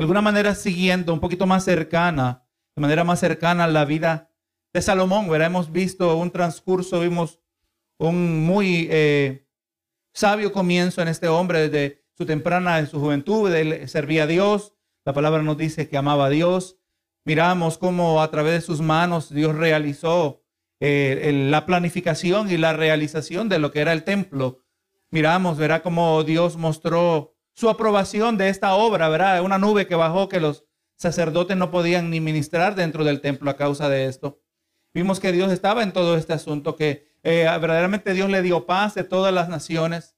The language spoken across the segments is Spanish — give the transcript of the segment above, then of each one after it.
de alguna manera siguiendo un poquito más cercana, de manera más cercana a la vida de Salomón. ¿verdad? Hemos visto un transcurso, vimos un muy eh, sabio comienzo en este hombre desde su temprana, en su juventud. Él servía a Dios. La palabra nos dice que amaba a Dios. Miramos cómo a través de sus manos Dios realizó eh, la planificación y la realización de lo que era el templo. Miramos, verá cómo Dios mostró su aprobación de esta obra, ¿verdad? Una nube que bajó que los sacerdotes no podían ni ministrar dentro del templo a causa de esto. Vimos que Dios estaba en todo este asunto, que eh, verdaderamente Dios le dio paz de todas las naciones.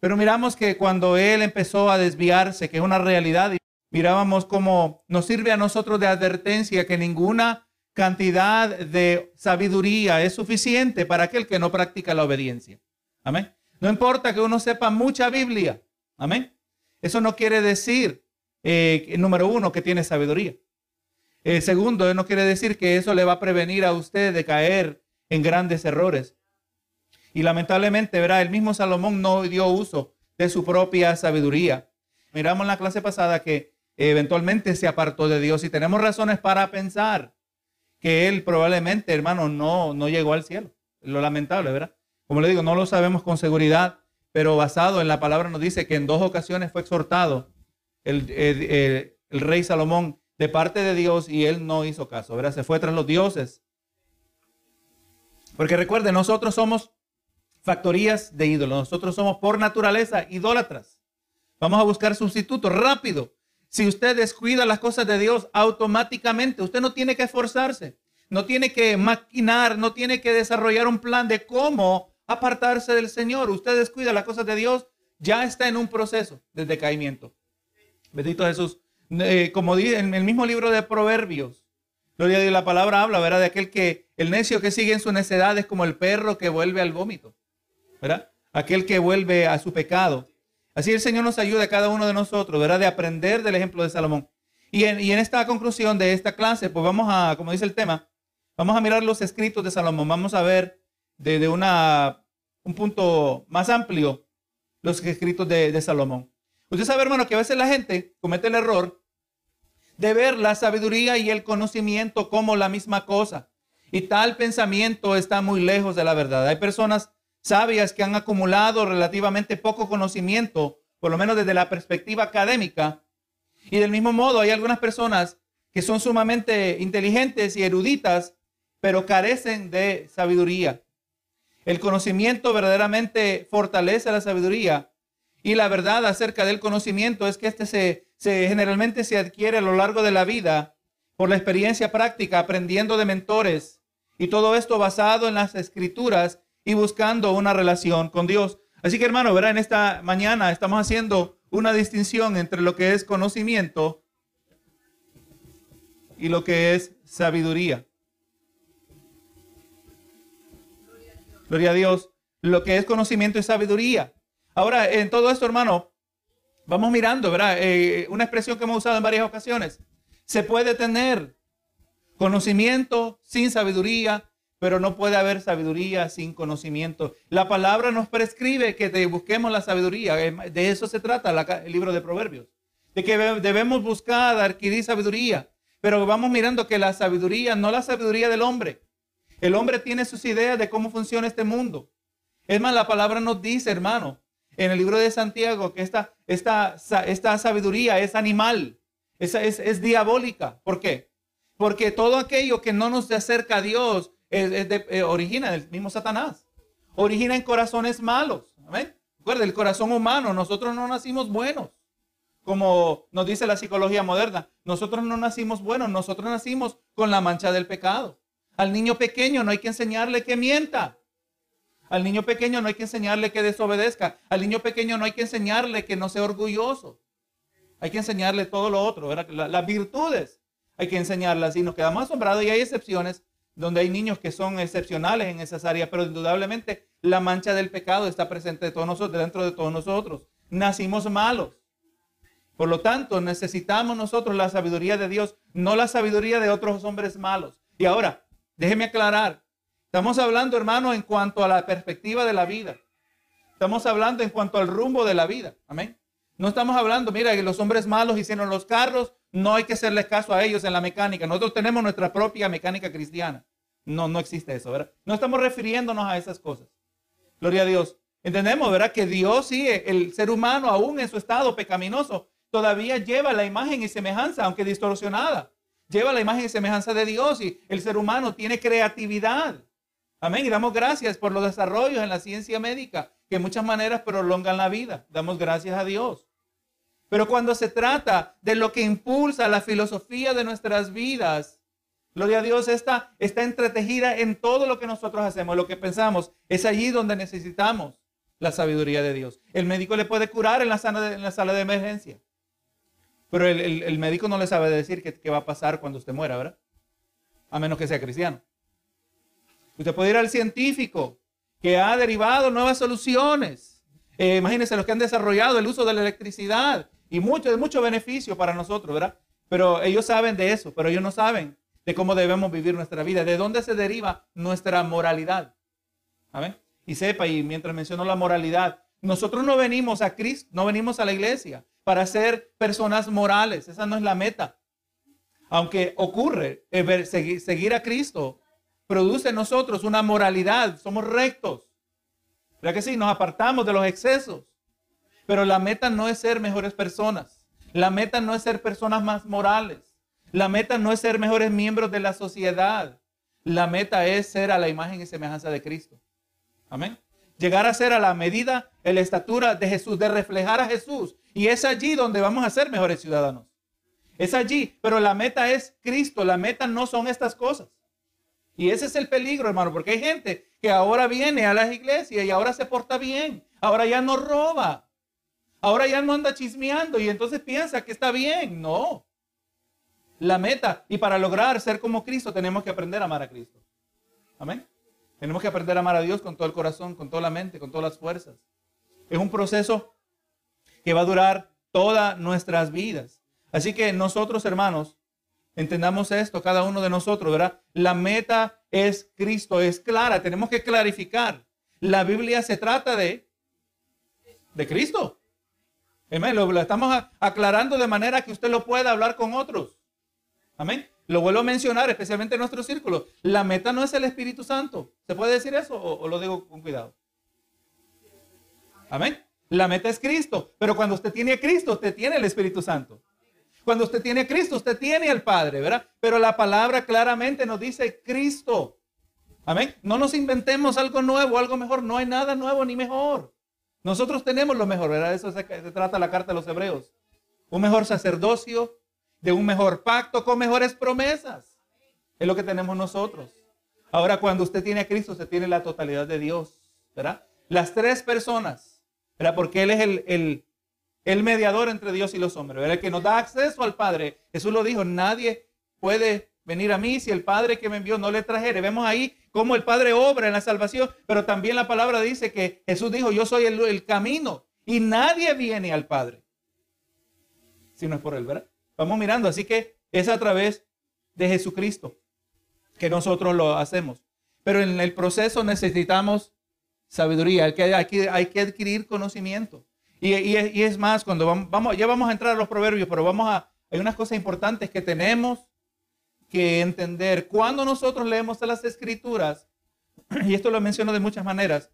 Pero miramos que cuando Él empezó a desviarse, que es una realidad, mirábamos cómo nos sirve a nosotros de advertencia que ninguna cantidad de sabiduría es suficiente para aquel que no practica la obediencia. Amén. No importa que uno sepa mucha Biblia. Amén. Eso no quiere decir, eh, número uno, que tiene sabiduría. Eh, segundo, no quiere decir que eso le va a prevenir a usted de caer en grandes errores. Y lamentablemente, verá, el mismo Salomón no dio uso de su propia sabiduría. Miramos en la clase pasada que eventualmente se apartó de Dios y tenemos razones para pensar que él probablemente, hermano, no, no llegó al cielo. Lo lamentable, ¿verdad? Como le digo, no lo sabemos con seguridad, pero basado en la palabra nos dice que en dos ocasiones fue exhortado el, rey Salomón de parte de Dios y él no hizo caso, ¿verdad? Se fue tras los dioses. Porque recuerde, nosotros somos factorías de ídolos, nosotros somos por naturaleza idólatras. Vamos a buscar sustitutos rápido. Si usted descuida las cosas de Dios, automáticamente usted no tiene que esforzarse, no tiene que maquinar, no tiene que desarrollar un plan de cómo apartarse del Señor. Usted descuida las cosas de Dios, ya está en un proceso de decaimiento. Bendito Jesús. Eh, como dice en el mismo libro de Proverbios, gloria a la palabra habla, ¿verdad? De aquel que, el necio que sigue en su necedad es como el perro que vuelve al vómito, ¿verdad? Aquel que vuelve a su pecado. Así el Señor nos ayuda a cada uno de nosotros, ¿verdad? De aprender del ejemplo de Salomón. Y en, y en esta conclusión de esta clase, pues vamos a, como dice el tema, vamos a mirar los escritos de Salomón. Vamos a ver desde una, un punto más amplio los escritos de, de Salomón. Usted sabe, hermano, que a veces la gente comete el error de ver la sabiduría y el conocimiento como la misma cosa. Y tal pensamiento está muy lejos de la verdad. Hay personas sabias que han acumulado relativamente poco conocimiento, por lo menos desde la perspectiva académica. Y del mismo modo hay algunas personas que son sumamente inteligentes y eruditas, pero carecen de sabiduría. El conocimiento verdaderamente fortalece la sabiduría y la verdad acerca del conocimiento es que este se se, generalmente se adquiere a lo largo de la vida por la experiencia práctica, aprendiendo de mentores y todo esto basado en las escrituras y buscando una relación con Dios. Así que hermano, verá, en esta mañana estamos haciendo una distinción entre lo que es conocimiento y lo que es sabiduría. Gloria a Dios. Lo que es conocimiento y sabiduría. Ahora, en todo esto, hermano, Vamos mirando, ¿verdad? Eh, una expresión que hemos usado en varias ocasiones. Se puede tener conocimiento sin sabiduría, pero no puede haber sabiduría sin conocimiento. La palabra nos prescribe que busquemos la sabiduría. De eso se trata el libro de Proverbios. De que debemos buscar, adquirir sabiduría. Pero vamos mirando que la sabiduría, no la sabiduría del hombre. El hombre tiene sus ideas de cómo funciona este mundo. Es más, la palabra nos dice, hermano, en el libro de Santiago que esta, esta, esta sabiduría es animal, es, es, diabólica. ¿Por qué? Porque todo aquello que no nos acerca a Dios eh, origina del mismo Satanás. Origina en corazones malos. Amén. Recuerda, el corazón humano, nosotros no nacimos buenos. Como nos dice la psicología moderna, nosotros no nacimos buenos, nosotros nacimos con la mancha del pecado. Al niño pequeño no hay que enseñarle que mienta. Al niño pequeño no hay que enseñarle que desobedezca. Al niño pequeño no hay que enseñarle que no sea orgulloso. Hay que enseñarle todo lo otro, las virtudes. Hay que enseñarlas y nos quedamos asombrados y hay excepciones donde hay niños que son excepcionales en esas áreas, pero indudablemente la mancha del pecado está presente de todos nosotros, dentro de todos nosotros. Nacimos malos. Por lo tanto, necesitamos nosotros la sabiduría de Dios, no la sabiduría de otros hombres malos. Y ahora, déjeme aclarar, Estamos hablando, hermano, en cuanto a la perspectiva de la vida. Estamos hablando en cuanto al rumbo de la vida. Amén. No estamos hablando, mira, que los hombres malos hicieron los carros, no hay que hacerle caso a ellos en la mecánica. Nosotros tenemos nuestra propia mecánica cristiana. No, no existe eso, ¿verdad? No estamos refiriéndonos a esas cosas. Gloria a Dios. Entendemos, ¿verdad? Que Dios sí, el ser humano, aún en su estado pecaminoso, todavía lleva la imagen y semejanza, aunque distorsionada. Lleva la imagen y semejanza de Dios y el ser humano tiene creatividad. Amén. Y damos gracias por los desarrollos en la ciencia médica que de muchas maneras prolongan la vida. Damos gracias a Dios. Pero cuando se trata de lo que impulsa la filosofía de nuestras vidas, Gloria a Dios, está, está entretejida en todo lo que nosotros hacemos, lo que pensamos. Es allí donde necesitamos la sabiduría de Dios. El médico le puede curar en la en la sala de emergencia. Pero el, médico no le sabe decir qué, va a pasar cuando usted muera, ¿verdad? A menos que sea cristiano. Usted puede ir al científico que ha derivado nuevas soluciones. Eh, imagínense los que han desarrollado el uso de la electricidad y mucho, de mucho beneficio para nosotros, ¿verdad? Pero ellos saben de eso, pero ellos no saben de cómo debemos vivir nuestra vida, de dónde se deriva nuestra moralidad. ¿Amén? Y sepa, y mientras menciono la moralidad, nosotros no venimos a Cristo, no venimos a la iglesia para ser personas morales. Esa no es la meta. Aunque ocurre, eh, seguir, a Cristo produce en nosotros una moralidad, somos rectos. ¿Verdad que sí? Nos apartamos de los excesos. Pero la meta no es ser mejores personas. La meta no es ser personas más morales. La meta no es ser mejores miembros de la sociedad. La meta es ser a la imagen y semejanza de Cristo. Amén. Llegar a ser a la medida, en la estatura de Jesús, de reflejar a Jesús. Y es allí donde vamos a ser mejores ciudadanos. Es allí, pero la meta es Cristo. La meta no son estas cosas. Y ese es el peligro, hermano, porque hay gente que ahora viene a las iglesias y ahora se porta bien. Ahora ya no roba. Ahora ya no anda chismeando y entonces piensa que está bien. No la meta. Y para lograr ser como Cristo tenemos que aprender a amar a Cristo. Amén. Tenemos que aprender a amar a Dios con todo el corazón, con toda la mente, con todas las fuerzas. Es un proceso que va a durar todas nuestras vidas. Así que nosotros, hermanos, entendamos esto, cada uno de nosotros, ¿verdad? La meta es Cristo, es clara, tenemos que clarificar. La Biblia se trata de, de Cristo. Amén. Lo, lo estamos aclarando de manera que usted lo pueda hablar con otros. Amén. Lo vuelvo a mencionar, especialmente en nuestro círculo. La meta no es el Espíritu Santo. ¿Se puede decir eso o, lo digo con cuidado? Amén. La meta es Cristo. Pero cuando usted tiene a Cristo, usted tiene el Espíritu Santo. Cuando usted tiene a Cristo, usted tiene al Padre, ¿verdad? Pero la palabra claramente nos dice Cristo. Amén. No nos inventemos algo nuevo, algo mejor. No hay nada nuevo ni mejor. Nosotros tenemos lo mejor, ¿verdad? Eso se, se trata la carta de los hebreos. Un mejor sacerdocio, de un mejor pacto con mejores promesas. Es lo que tenemos nosotros. Ahora, cuando usted tiene a Cristo, usted tiene la totalidad de Dios, ¿verdad? Las tres personas, Porque Él es el, el, mediador entre Dios y los hombres. El que nos da acceso al Padre. Jesús lo dijo, nadie puede venir a mí si el Padre que me envió no le trajere. Vemos ahí cómo el Padre obra en la salvación, pero también la palabra dice que Jesús dijo, yo soy el, el camino y nadie viene al Padre si no es por Él, ¿verdad? Vamos mirando, así que es a través de Jesucristo que nosotros lo hacemos. Pero en el proceso necesitamos sabiduría, hay que, hay que, adquirir conocimiento. Y, es más, cuando vamos, ya vamos a entrar a los proverbios, pero vamos a, hay unas cosas importantes que tenemos que entender. Cuando nosotros leemos las escrituras, y esto lo menciono de muchas maneras,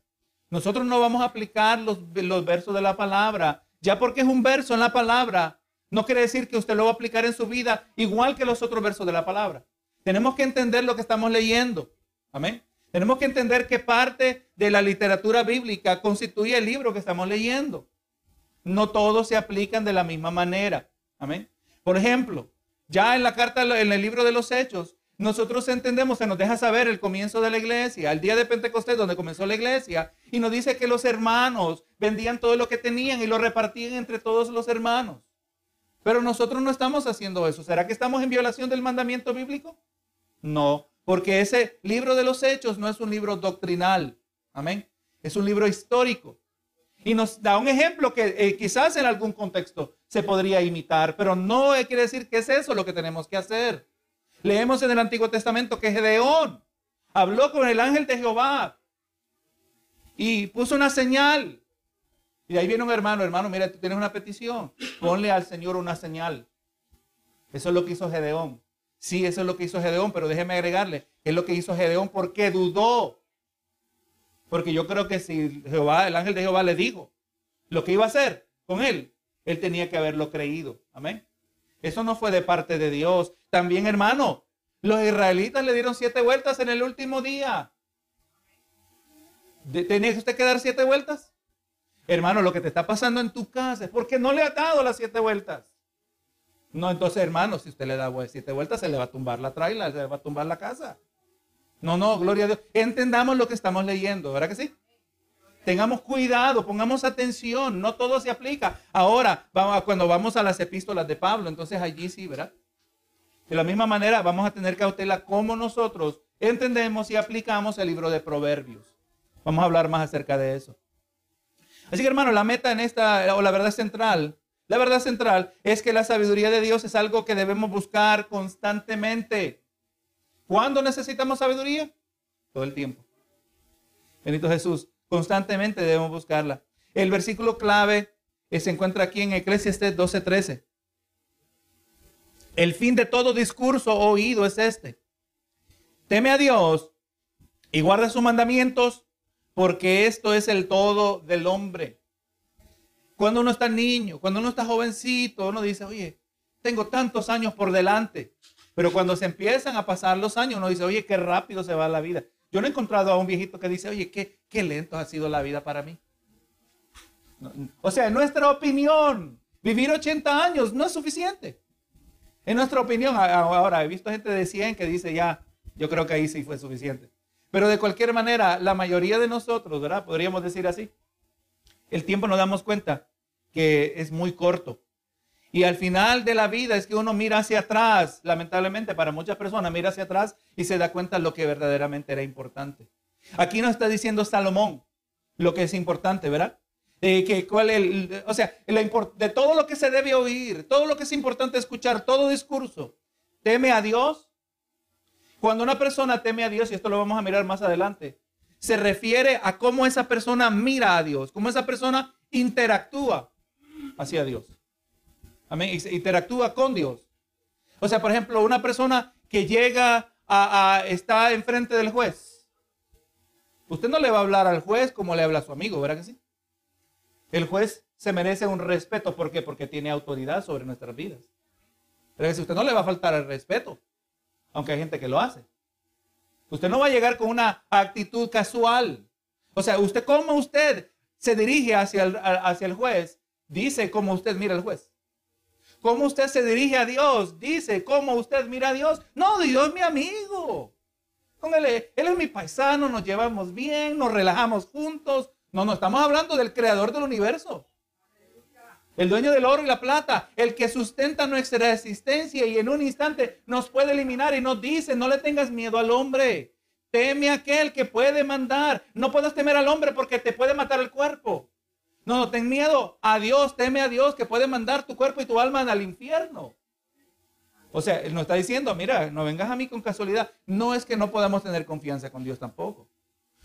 nosotros no vamos a aplicar los, los versos de la palabra, ya porque es un verso en la palabra, no quiere decir que usted lo va a aplicar en su vida igual que los otros versos de la palabra. Tenemos que entender lo que estamos leyendo. Amén. Tenemos que entender qué parte de la literatura bíblica constituye el libro que estamos leyendo. No todos se aplican de la misma manera. Amén. Por ejemplo, ya en la carta, en el libro de los Hechos, nosotros entendemos, se nos deja saber el comienzo de la iglesia, el día de Pentecostés, donde comenzó la iglesia, y nos dice que los hermanos vendían todo lo que tenían y lo repartían entre todos los hermanos. Pero nosotros no estamos haciendo eso. ¿Será que estamos en violación del mandamiento bíblico? No, porque ese libro de los hechos no es un libro doctrinal. Amén. Es un libro histórico. Y nos da un ejemplo que eh, quizás en algún contexto se podría imitar, pero no quiere decir que es eso lo que tenemos que hacer. Leemos en el Antiguo Testamento que Gedeón habló con el ángel de Jehová y puso una señal Y ahí viene un hermano, hermano, mira, tú tienes una petición, ponle al Señor una señal. Eso es lo que hizo Gedeón. Sí, eso es lo que hizo Gedeón, pero déjeme agregarle, es lo que hizo Gedeón porque dudó. Porque yo creo que si Jehová, el ángel de Jehová le dijo lo que iba a hacer con él, él tenía que haberlo creído. Amén. Eso no fue de parte de Dios. También, hermano, los israelitas le dieron siete vueltas en el último día. ¿Tenía usted que dar siete vueltas? Hermano, lo que te está pasando en tu casa es porque no le ha dado las siete vueltas. No, entonces, hermano, si usted le da siete vueltas, se le va a tumbar la traila, se le va a tumbar la casa. No, no, gloria a Dios. Entendamos lo que estamos leyendo, ¿verdad que sí? Tengamos cuidado, pongamos atención, no todo se aplica. Ahora, cuando vamos a las epístolas de Pablo, entonces allí sí, ¿verdad? De la misma manera, vamos a tener cautela como nosotros entendemos y aplicamos el libro de Proverbios. Vamos a hablar más acerca de eso. Así que hermano, la meta en esta, o la verdad central, la verdad central es que la sabiduría de Dios es algo que debemos buscar constantemente. ¿Cuándo necesitamos sabiduría? Todo el tiempo. Benito Jesús, constantemente debemos buscarla. El versículo clave se encuentra aquí en Eclesiastes 12:13. El fin de todo discurso oído es este. Teme a Dios y guarda sus mandamientos porque esto es el todo del hombre. Cuando uno está niño, cuando uno está jovencito, uno dice, oye, tengo tantos años por delante. Pero cuando se empiezan a pasar los años, uno dice, oye, qué rápido se va la vida. Yo no he encontrado a un viejito que dice, oye, qué, lento ha sido la vida para mí. O sea, en nuestra opinión, vivir 80 años no es suficiente. En nuestra opinión, ahora he visto gente de 100 que dice, ya, yo creo que ahí sí fue suficiente. Pero de cualquier manera, la mayoría de nosotros, ¿verdad? Podríamos decir así. El tiempo nos damos cuenta que es muy corto. Y al final de la vida es que uno mira hacia atrás, lamentablemente para muchas personas, mira hacia atrás y se da cuenta de lo que verdaderamente era importante. Aquí nos está diciendo Salomón lo que es importante, ¿verdad? Eh, que cuál el, o sea, de todo lo que se debe oír, todo lo que es importante escuchar, todo discurso, teme a Dios cuando una persona teme a Dios, y esto lo vamos a mirar más adelante, se refiere a cómo esa persona mira a Dios, cómo esa persona interactúa hacia Dios. Amén. Interactúa con Dios. O sea, por ejemplo, una persona que llega a, a está enfrente del juez. Usted no le va a hablar al juez como le habla a su amigo, ¿verdad que sí? El juez se merece un respeto. ¿Por qué? Porque tiene autoridad sobre nuestras vidas. Pero si usted no le va a faltar el respeto aunque hay gente que lo hace. Usted no va a llegar con una actitud casual. O sea, usted como usted se dirige hacia el, hacia el juez, dice como usted mira al juez. Cómo usted se dirige a Dios, dice cómo usted mira a Dios. No, Dios es mi amigo. Póngale, él es mi paisano, nos llevamos bien, nos relajamos juntos. No, no, estamos hablando del creador del universo el dueño del oro y la plata, el que sustenta nuestra existencia y en un instante nos puede eliminar y nos dice, no le tengas miedo al hombre, teme a aquel que puede mandar, no puedes temer al hombre porque te puede matar el cuerpo. No, no, ten miedo a Dios, teme a Dios que puede mandar tu cuerpo y tu alma al infierno. O sea, Él nos está diciendo, mira, no vengas a mí con casualidad. No es que no podamos tener confianza con Dios tampoco.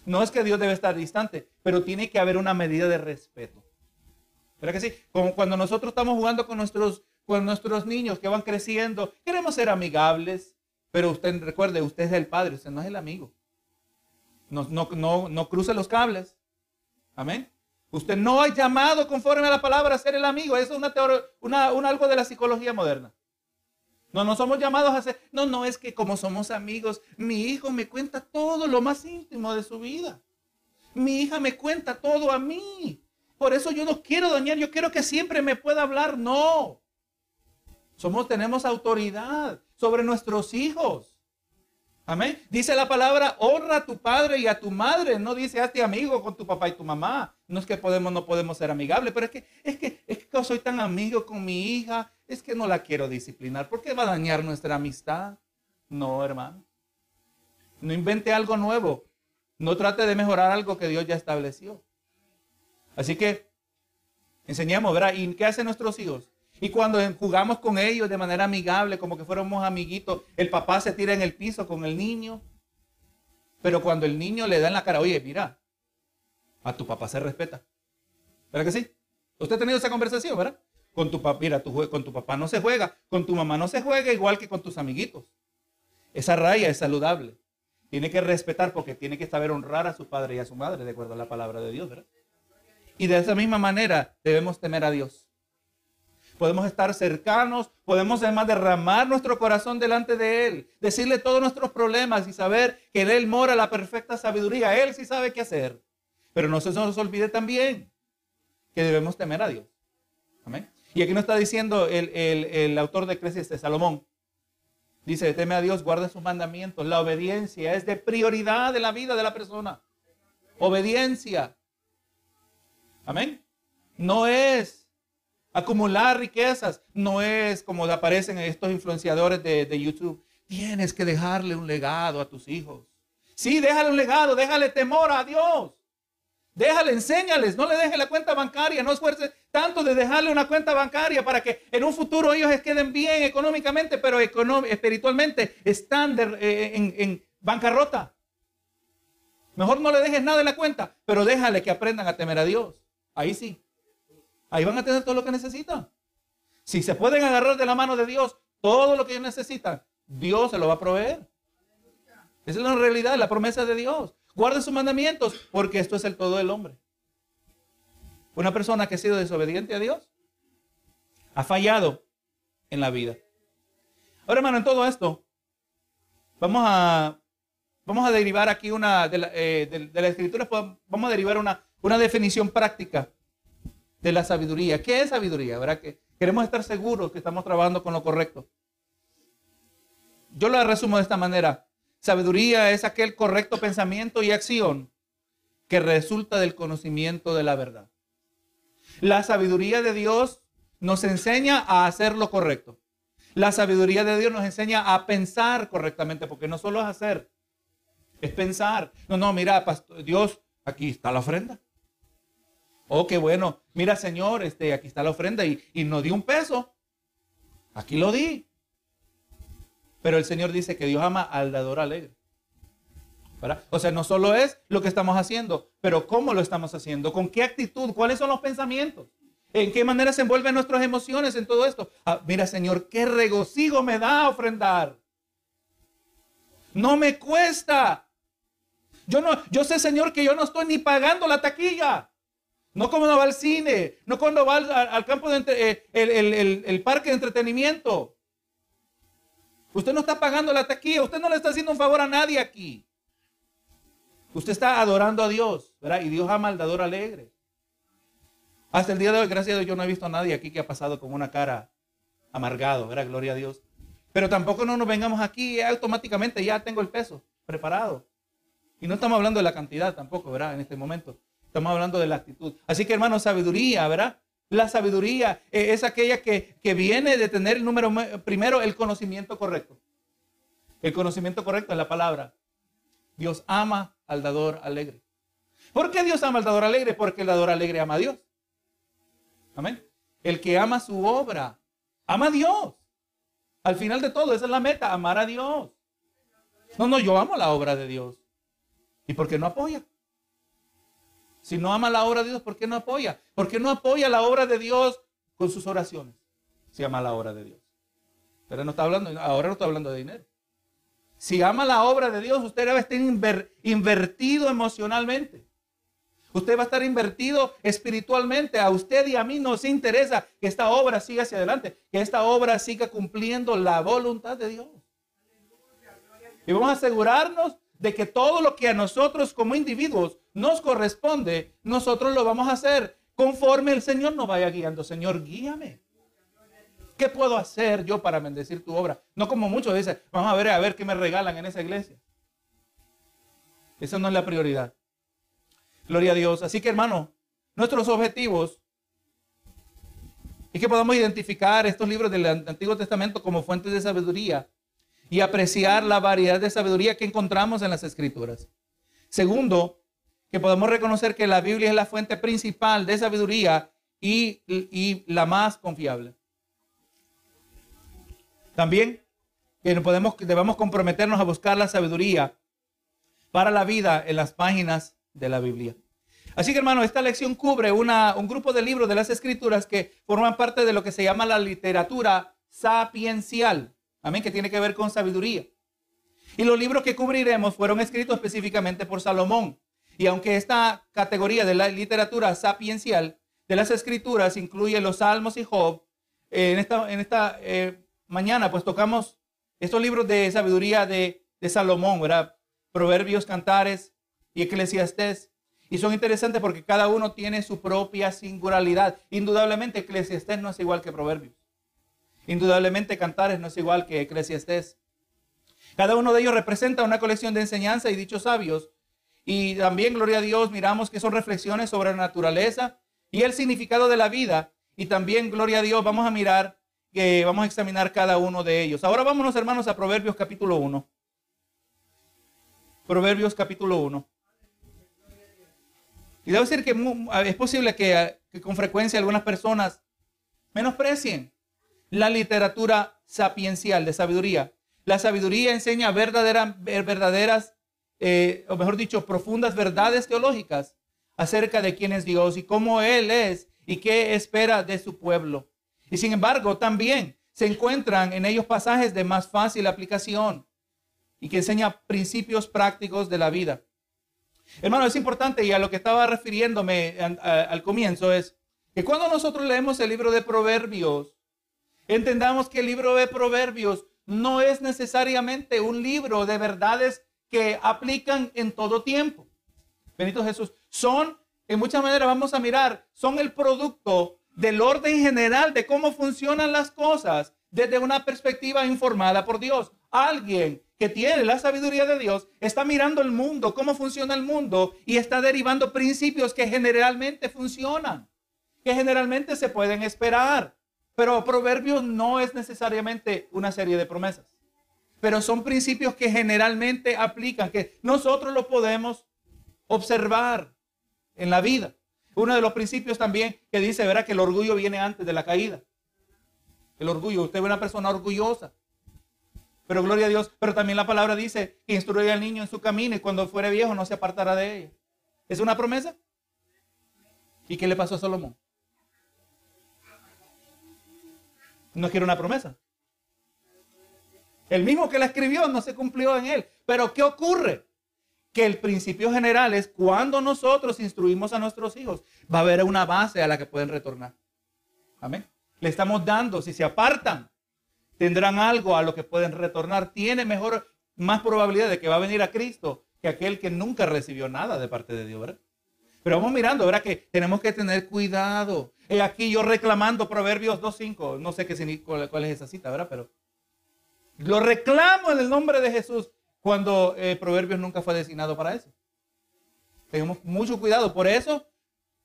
No es que Dios debe estar distante, pero tiene que haber una medida de respeto. ¿Verdad que sí? Como cuando nosotros estamos jugando con nuestros, con nuestros niños que van creciendo, queremos ser amigables, pero usted recuerde, usted es el padre, usted no es el amigo. No, no, no, cruce los cables. Amén. Usted no ha llamado conforme a la palabra a ser el amigo. Eso es una, una, algo de la psicología moderna. No, no somos llamados a ser. No, no, es que como somos amigos, mi hijo me cuenta todo lo más íntimo de su vida. Mi hija me cuenta todo a mí. Por eso yo no quiero dañar, yo quiero que siempre me pueda hablar. No. Somos, tenemos autoridad sobre nuestros hijos. Amén. Dice la palabra, honra a tu padre y a tu madre. No dice, hazte amigo con tu papá y tu mamá. No es que podemos, no podemos ser amigables, pero es que, es que, es que soy tan amigo con mi hija, es que no la quiero disciplinar. ¿Por qué va a dañar nuestra amistad? No, hermano. No invente algo nuevo. No trate de mejorar algo que Dios ya estableció. Así que enseñamos, ¿verdad? ¿Y qué hacen nuestros hijos? Y cuando jugamos con ellos de manera amigable, como que fuéramos amiguitos, el papá se tira en el piso con el niño. Pero cuando el niño le da en la cara, oye, mira, a tu papá se respeta. ¿Verdad que sí? Usted ha tenido esa conversación, ¿verdad? Con tu papá, mira, con tu papá no se juega, con tu mamá no se juega igual que con tus amiguitos. Esa raya es saludable. Tiene que respetar porque tiene que saber honrar a su padre y a su madre, de acuerdo a la palabra de Dios, ¿verdad? Y de esa misma manera debemos temer a Dios. Podemos estar cercanos, podemos además derramar nuestro corazón delante de Él, decirle todos nuestros problemas y saber que en Él mora la perfecta sabiduría. Él sí sabe qué hacer. Pero no se nos olvide también que debemos temer a Dios. Amén. Y aquí nos está diciendo el, autor de de Salomón. Dice, teme a Dios, guarda sus mandamientos. La obediencia es de prioridad de la vida de la persona. Obediencia. Amén. No es acumular riquezas. No es como aparecen estos influenciadores de, YouTube. Tienes que dejarle un legado a tus hijos. Sí, déjale un legado, déjale temor a Dios. Déjale, enséñales, no le deje la cuenta bancaria, no esfuerce tanto de dejarle una cuenta bancaria para que en un futuro ellos queden bien económicamente, pero espiritualmente están eh, en, en bancarrota. Mejor no le dejes nada en la cuenta, pero déjale que aprendan a temer a Dios. Ahí sí. Ahí van a tener todo lo que necesitan. Si se pueden agarrar de la mano de Dios, todo lo que ellos necesitan, Dios se lo va a proveer. Esa es la realidad, la promesa de Dios. Guarde sus mandamientos, porque esto es el todo del hombre. Una persona que ha sido desobediente a Dios ha fallado en la vida. Ahora, hermano, en todo esto, vamos a, vamos a derivar aquí una de la, eh, escritura, pues, vamos a derivar una, una definición práctica de la sabiduría. ¿Qué es sabiduría? ¿Verdad? Que queremos estar seguros que estamos trabajando con lo correcto. Yo lo resumo de esta manera. Sabiduría es aquel correcto pensamiento y acción que resulta del conocimiento de la verdad. La sabiduría de Dios nos enseña a hacer lo correcto. La sabiduría de Dios nos enseña a pensar correctamente, porque no solo es hacer, es pensar. No, no, mira, Dios, aquí está la ofrenda. Oh, qué bueno. Mira, Señor, este, aquí está la ofrenda y, y no di un peso. Aquí lo di. Pero el Señor dice que Dios ama al dador alegre. O sea, no solo es lo que estamos haciendo, pero cómo lo estamos haciendo, con qué actitud, cuáles son los pensamientos, en qué manera se envuelven nuestras emociones en todo esto. Ah, mira, Señor, qué regocijo me da ofrendar. No me cuesta. Yo no, yo sé, Señor, que yo no estoy ni pagando la taquilla. No no va al cine, no cuando va al, campo de eh, el parque de entretenimiento. Usted no está pagando la taquilla, usted no le está haciendo un favor a nadie aquí. Usted está adorando a Dios, ¿verdad? Y Dios ama al dador alegre. Hasta el día de hoy, gracias a Dios, yo no he visto a nadie aquí que ha pasado con una cara amargado, ¿verdad? Gloria a Dios. Pero tampoco no nos vengamos aquí automáticamente, ya tengo el peso preparado. Y no estamos hablando de la cantidad tampoco, ¿verdad? En este momento. Estamos hablando de la actitud. Así que, hermano, sabiduría, ¿verdad? La sabiduría eh, es aquella que, viene de tener el número primero, el conocimiento correcto. El conocimiento correcto es la palabra. Dios ama al dador alegre. ¿Por qué Dios ama al dador alegre? Porque el dador alegre ama a Dios. Amén. El que ama su obra, ama a Dios. Al final de todo, esa es la meta, amar a Dios. No, no, yo amo la obra de Dios. ¿Y por qué no apoya? Si no ama la obra de Dios, ¿por qué no apoya? ¿Por qué no apoya la obra de Dios con sus oraciones? Si ama la obra de Dios. Pero no está hablando, ahora no está hablando de dinero. Si ama la obra de Dios, usted debe estar invertido emocionalmente. Usted va a estar invertido espiritualmente. A usted y a mí nos interesa que esta obra siga hacia adelante, que esta obra siga cumpliendo la voluntad de Dios. Y vamos a asegurarnos de que todo lo que a nosotros como individuos nos corresponde, nosotros lo vamos a hacer conforme el Señor nos vaya guiando. Señor, guíame. ¿Qué puedo hacer yo para bendecir tu obra? No como muchos dicen, vamos a ver a ver qué me regalan en esa iglesia. Esa no es la prioridad. Gloria a Dios. Así que hermano, nuestros objetivos es que podamos identificar estos libros del Antiguo Testamento como fuentes de sabiduría y apreciar la variedad de sabiduría que encontramos en las escrituras. Segundo, que podemos reconocer que la Biblia es la fuente principal de sabiduría y, la más confiable. También que podemos, debemos comprometernos a buscar la sabiduría para la vida en las páginas de la Biblia. Así que hermano, esta lección cubre una, un grupo de libros de las escrituras que forman parte de lo que se llama la literatura sapiencial. Amén, que tiene que ver con sabiduría. Y los libros que cubriremos fueron escritos específicamente por Salomón. Y aunque esta categoría de la literatura sapiencial de las escrituras incluye los Salmos y Job, en esta, en esta eh, mañana pues tocamos estos libros de sabiduría de, de Salomón, ¿verdad? Proverbios, Cantares y Eclesiastés. Y son interesantes porque cada uno tiene su propia singularidad. Indudablemente Eclesiastés no es igual que Proverbios. Indudablemente Cantares no es igual que Eclesiastés. Cada uno de ellos representa una colección de enseñanza y dichos sabios. Y también, gloria a Dios, miramos que son reflexiones sobre la naturaleza y el significado de la vida. Y también, gloria a Dios, vamos a mirar, que vamos a examinar cada uno de ellos. Ahora vámonos, hermanos, a Proverbios capítulo 1. Proverbios capítulo 1. Y debo decir que es posible que, que con frecuencia algunas personas menosprecien la literatura sapiencial de sabiduría. La sabiduría enseña verdaderas, verdaderas eh, o mejor dicho, profundas verdades teológicas acerca de quién es Dios y cómo Él es y qué espera de su pueblo. Y sin embargo, también se encuentran en ellos pasajes de más fácil aplicación y que enseña principios prácticos de la vida. Hermano, es importante y a lo que estaba refiriéndome al comienzo es que cuando nosotros leemos el libro de Proverbios, entendamos que el libro de Proverbios no es necesariamente un libro de verdades que aplican en todo tiempo. Benito Jesús, son, en muchas maneras vamos a mirar, son el producto del orden general de cómo funcionan las cosas desde una perspectiva informada por Dios. Alguien que tiene la sabiduría de Dios está mirando el mundo, cómo funciona el mundo y está derivando principios que generalmente funcionan, que generalmente se pueden esperar. Pero Proverbios no es necesariamente una serie de promesas. Pero son principios que generalmente aplican, que nosotros lo podemos observar en la vida. Uno de los principios también que dice, verá que el orgullo viene antes de la caída. El orgullo, usted ve una persona orgullosa. Pero gloria a Dios, pero también la palabra dice que instruye al niño en su camino y cuando fuere viejo no se apartará de ella. ¿Es una promesa? ¿Y qué le pasó a Salomón? No quiere una promesa. El mismo que la escribió no se cumplió en él. Pero ¿qué ocurre? Que el principio general es cuando nosotros instruimos a nuestros hijos, va a haber una base a la que pueden retornar. Amén. Le estamos dando, si se apartan, tendrán algo a lo que pueden retornar. Tiene mejor, más probabilidad de que va a venir a Cristo que aquel que nunca recibió nada de parte de Dios, ¿verdad? Pero vamos mirando, ¿verdad? Que tenemos que tener cuidado. He aquí yo reclamando Proverbios 2.5. No sé qué, cuál es esa cita, ¿verdad? Pero lo reclamo en el nombre de Jesús cuando eh, Proverbios nunca fue destinado para eso. Tenemos mucho cuidado. Por eso,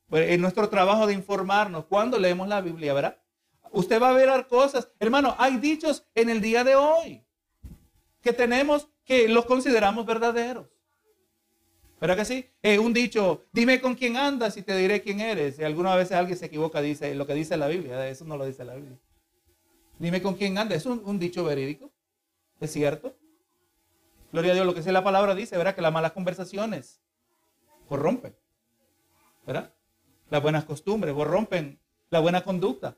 pues, en nuestro trabajo de informarnos, cuando leemos la Biblia, ¿verdad? Usted va a ver cosas. Hermano, hay dichos en el día de hoy que tenemos que los consideramos verdaderos. ¿Verdad que sí? Eh, un dicho, dime con quién andas y te diré quién eres. Y algunas veces alguien se equivoca, dice lo que dice la Biblia. Eso no lo dice la Biblia. Dime con quién andas. Es un, dicho verídico. Es cierto. Gloria a Dios, lo que dice la palabra dice, ¿verdad? Que las malas conversaciones corrompen. ¿Verdad? Las buenas costumbres corrompen la buena conducta.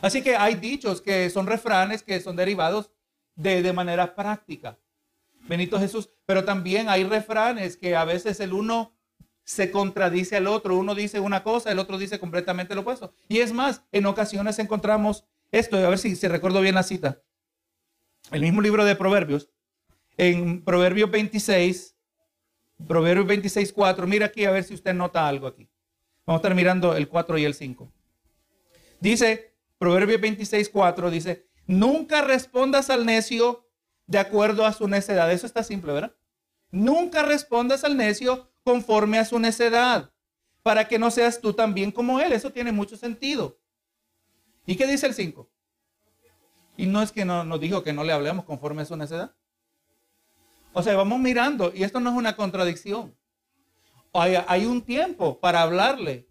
Así que hay dichos que son refranes que son derivados de, de manera práctica. Benito Jesús. Pero también hay refranes que a veces el uno se contradice al otro. Uno dice una cosa, el otro dice completamente lo opuesto. Y es más, en ocasiones encontramos esto, a ver si se recuerdo bien la cita. El mismo libro de Proverbios, en Proverbios 26, Proverbios 26, 4. Mira aquí a ver si usted nota algo aquí. Vamos a estar mirando el 4 y el 5. Dice, Proverbios 26, 4, dice, nunca respondas al necio de acuerdo a su necedad. Eso está simple, ¿verdad? Nunca respondas al necio conforme a su necedad, para que no seas tú también como él. Eso tiene mucho sentido. ¿Y qué dice el 5? Y no es que no, nos dijo que no le hablemos conforme a su necedad. O sea, vamos mirando, y esto no es una contradicción. Hay, un tiempo para hablarle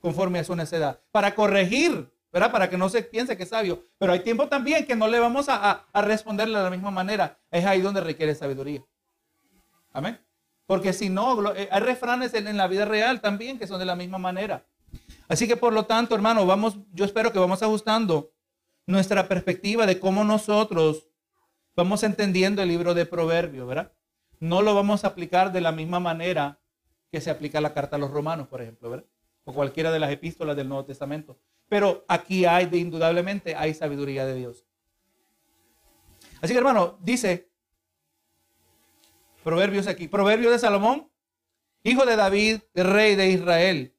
conforme a su necedad, para corregir ¿verdad? Para que no se piense que es sabio. Pero hay tiempo también que no le vamos a, responderle de la misma manera. Es ahí donde requiere sabiduría. Amén. Porque si no, eh, hay refranes en, la vida real también que son de la misma manera. Así que por lo tanto, hermano, vamos, yo espero que vamos ajustando nuestra perspectiva de cómo nosotros vamos entendiendo el libro de Proverbios, ¿verdad? No lo vamos a aplicar de la misma manera que se aplica la carta a los romanos, por ejemplo, ¿verdad? O cualquiera de las epístolas del Nuevo Testamento. Pero aquí hay, de, indudablemente, hay sabiduría de Dios. Así que hermano, dice Proverbios aquí, Proverbios de Salomón, hijo de David, rey de Israel.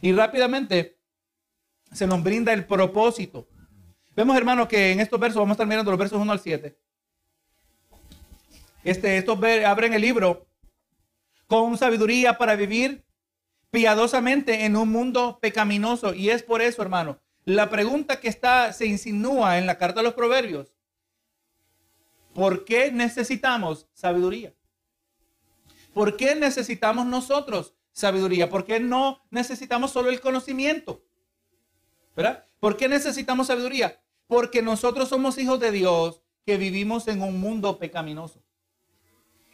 Y rápidamente se nos brinda el propósito. Vemos, hermano, que en estos versos, vamos a estar mirando los versos 1 al 7. Este, estos abren el libro con sabiduría para vivir piadosamente en un mundo pecaminoso. Y es por eso, hermano, la pregunta que está, se insinúa en la carta de los proverbios. ¿Por qué necesitamos sabiduría? ¿Por qué necesitamos nosotros sabiduría? ¿Por qué no necesitamos solo el conocimiento? ¿Verdad? ¿Por qué necesitamos sabiduría? Porque nosotros somos hijos de Dios que vivimos en un mundo pecaminoso.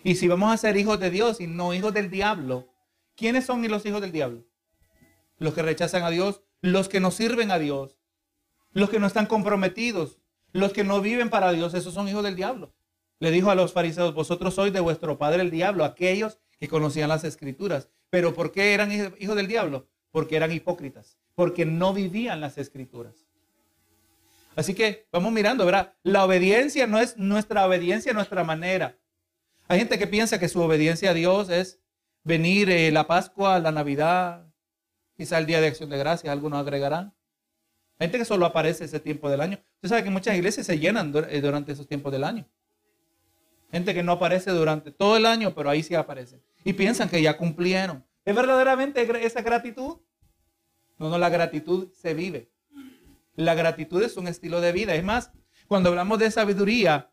Y si vamos a ser hijos de Dios y no hijos del diablo, ¿quiénes son los hijos del diablo? Los que rechazan a Dios, los que no sirven a Dios, los que no están comprometidos, los que no viven para Dios, esos son hijos del diablo. Le dijo a los fariseos, vosotros sois de vuestro padre el diablo, aquellos que conocían las escrituras. Pero ¿por qué eran hijos del diablo? Porque eran hipócritas, porque no vivían las escrituras. Así que vamos mirando, ¿verdad? La obediencia no es nuestra obediencia, nuestra manera. Hay gente que piensa que su obediencia a Dios es venir eh, la Pascua, la Navidad, quizá el Día de Acción de Gracias, algunos agregarán. Hay gente que solo aparece ese tiempo del año. Usted sabe que muchas iglesias se llenan eh, durante esos tiempos del año. Gente que no aparece durante todo el año, pero ahí sí aparece. Y piensan que ya cumplieron. ¿Es verdaderamente esa gratitud? No, no, la gratitud se vive. La gratitud es un estilo de vida. Es más, cuando hablamos de sabiduría,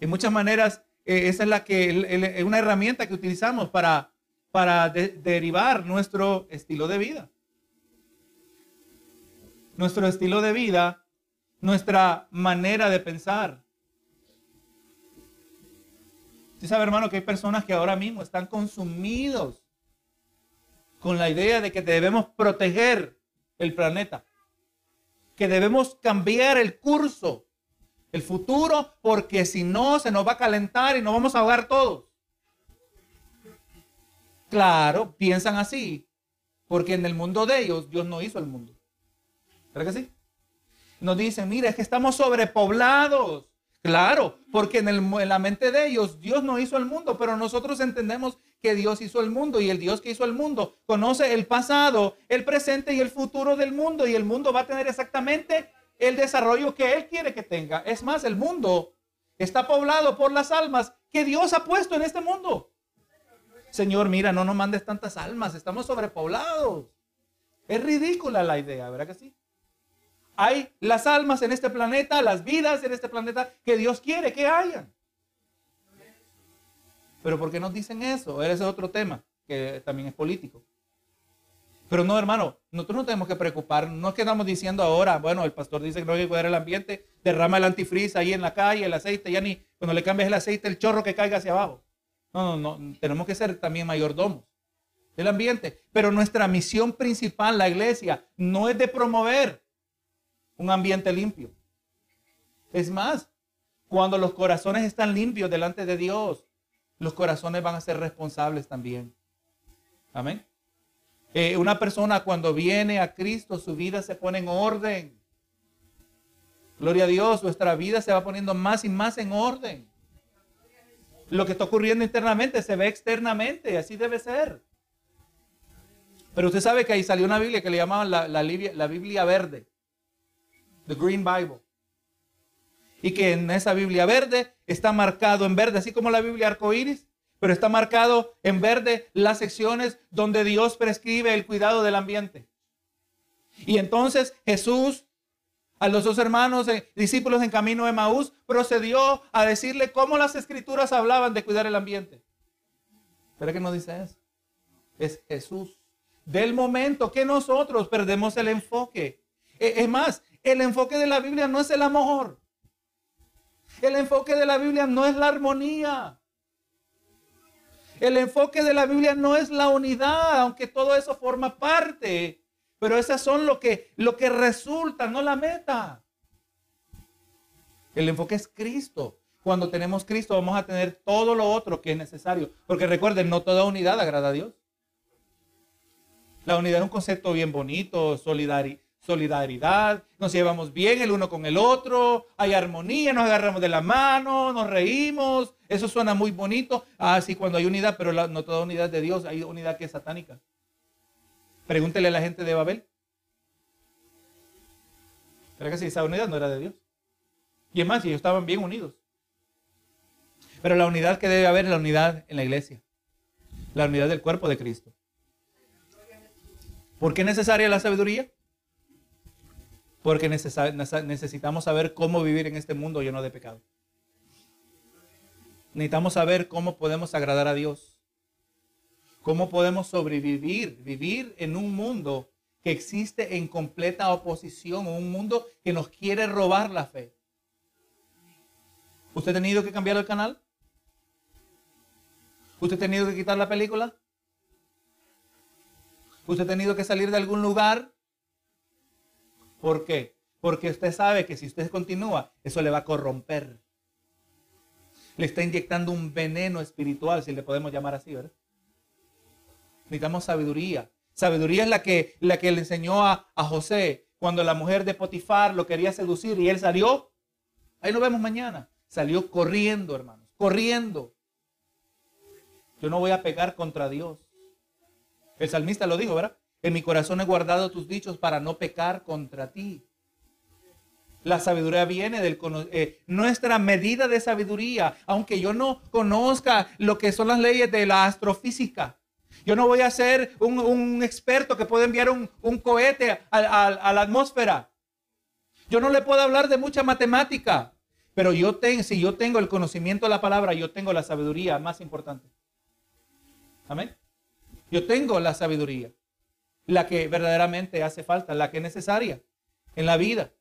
en muchas maneras eh, esa es la que es una herramienta que utilizamos para, para derivar nuestro estilo de vida. Nuestro estilo de vida, nuestra manera de pensar. Usted sabe, hermano, que hay personas que ahora mismo están consumidos con la idea de que debemos proteger el planeta, que debemos cambiar el curso el futuro, porque si no se nos va a calentar y nos vamos a ahogar todos. Claro, piensan así, porque en el mundo de ellos Dios no hizo el mundo. ¿Verdad que sí? Nos dicen, mira, es que estamos sobrepoblados. Claro, porque en, en, la mente de ellos Dios no hizo el mundo, pero nosotros entendemos que Dios hizo el mundo y el Dios que hizo el mundo conoce el pasado, el presente y el futuro del mundo y el mundo va a tener exactamente el desarrollo que Él quiere que tenga. Es más, el mundo está poblado por las almas que Dios ha puesto en este mundo. Señor, mira, no nos mandes tantas almas, estamos sobrepoblados. Es ridícula la idea, ¿verdad que sí? Hay las almas en este planeta, las vidas en este planeta que Dios quiere que hayan. Pero ¿por qué nos dicen eso? Ese es otro tema que también es político. Pero no, hermano, nosotros no tenemos que preocupar. No es que estamos diciendo ahora, bueno, el pastor dice que no hay que cuidar el ambiente, derrama el antifreeze ahí en la calle, el aceite, ya ni cuando le cambias el aceite, el chorro que caiga hacia abajo. No, no, no, tenemos que ser también mayordomos del ambiente. Pero nuestra misión principal, la iglesia, no es de promover un ambiente limpio. Es más, cuando los corazones están limpios delante de Dios, los corazones van a ser responsables también. Amén. Eh, una persona cuando viene a Cristo, su vida se pone en orden. Gloria a Dios, nuestra vida se va poniendo más y más en orden. Lo que está ocurriendo internamente se ve externamente, así debe ser. Pero usted sabe que ahí salió una Biblia que le llamaban la, Biblia verde, the Green Bible. Y que en esa Biblia verde está marcado en verde, así como la Biblia arcoíris, pero está marcado en verde las secciones donde Dios prescribe el cuidado del ambiente. Y entonces Jesús a los dos hermanos eh, discípulos en camino de Maús procedió a decirle cómo las escrituras hablaban de cuidar el ambiente. ¿Pero qué nos dice eso? Es Jesús. Del momento que nosotros perdemos el enfoque. E, es más, el enfoque de la Biblia no es el amor. El enfoque de la Biblia no es la armonía. El enfoque de la Biblia no es la unidad, aunque todo eso forma parte. Pero esas son lo que, lo que resulta, no la meta. El enfoque es Cristo. Cuando tenemos Cristo vamos a tener todo lo otro que es necesario. Porque recuerden, no toda unidad agrada a Dios. La unidad es un concepto bien bonito, solidaridad, nos llevamos bien el uno con el otro, hay armonía, nos agarramos de la mano, nos reímos, eso suena muy bonito. Ah, sí, cuando hay unidad, pero no toda unidad de Dios, hay unidad que es satánica. Pregúntele a la gente de Babel. ¿Será que si esa unidad no era de Dios? Y es más, ellos estaban bien unidos. Pero la unidad que debe haber es la unidad en la iglesia. La unidad del cuerpo de Cristo. ¿Por qué es necesaria la sabiduría? Porque necesitamos saber cómo vivir en este mundo lleno de pecado. Necesitamos saber cómo podemos agradar a Dios. Cómo podemos sobrevivir, vivir en un mundo que existe en completa oposición, un mundo que nos quiere robar la fe. ¿Usted ha tenido que cambiar el canal? ¿Usted ha tenido que quitar la película? ¿Usted ha tenido que salir de algún lugar? ¿Por qué? Porque usted sabe que si usted continúa, eso le va a corromper. Le está inyectando un veneno espiritual, si le podemos llamar así, ¿verdad? Necesitamos sabiduría. Sabiduría es la que, la que le enseñó a, a José cuando la mujer de Potifar lo quería seducir y él salió. Ahí nos vemos mañana. Salió corriendo, hermanos, corriendo. Yo no voy a pegar contra Dios. El salmista lo dijo, ¿verdad? En mi corazón he guardado tus dichos para no pecar contra ti. La sabiduría viene del eh, nuestra medida de sabiduría, aunque yo no conozca lo que son las leyes de la astrofísica. Yo no voy a ser un, experto que puede enviar un, cohete a, la atmósfera. Yo no le puedo hablar de mucha matemática, pero yo si yo tengo el conocimiento de la palabra, yo tengo la sabiduría más importante. Amén. Yo tengo la sabiduría, la que verdaderamente hace falta, la que es necesaria en la vida.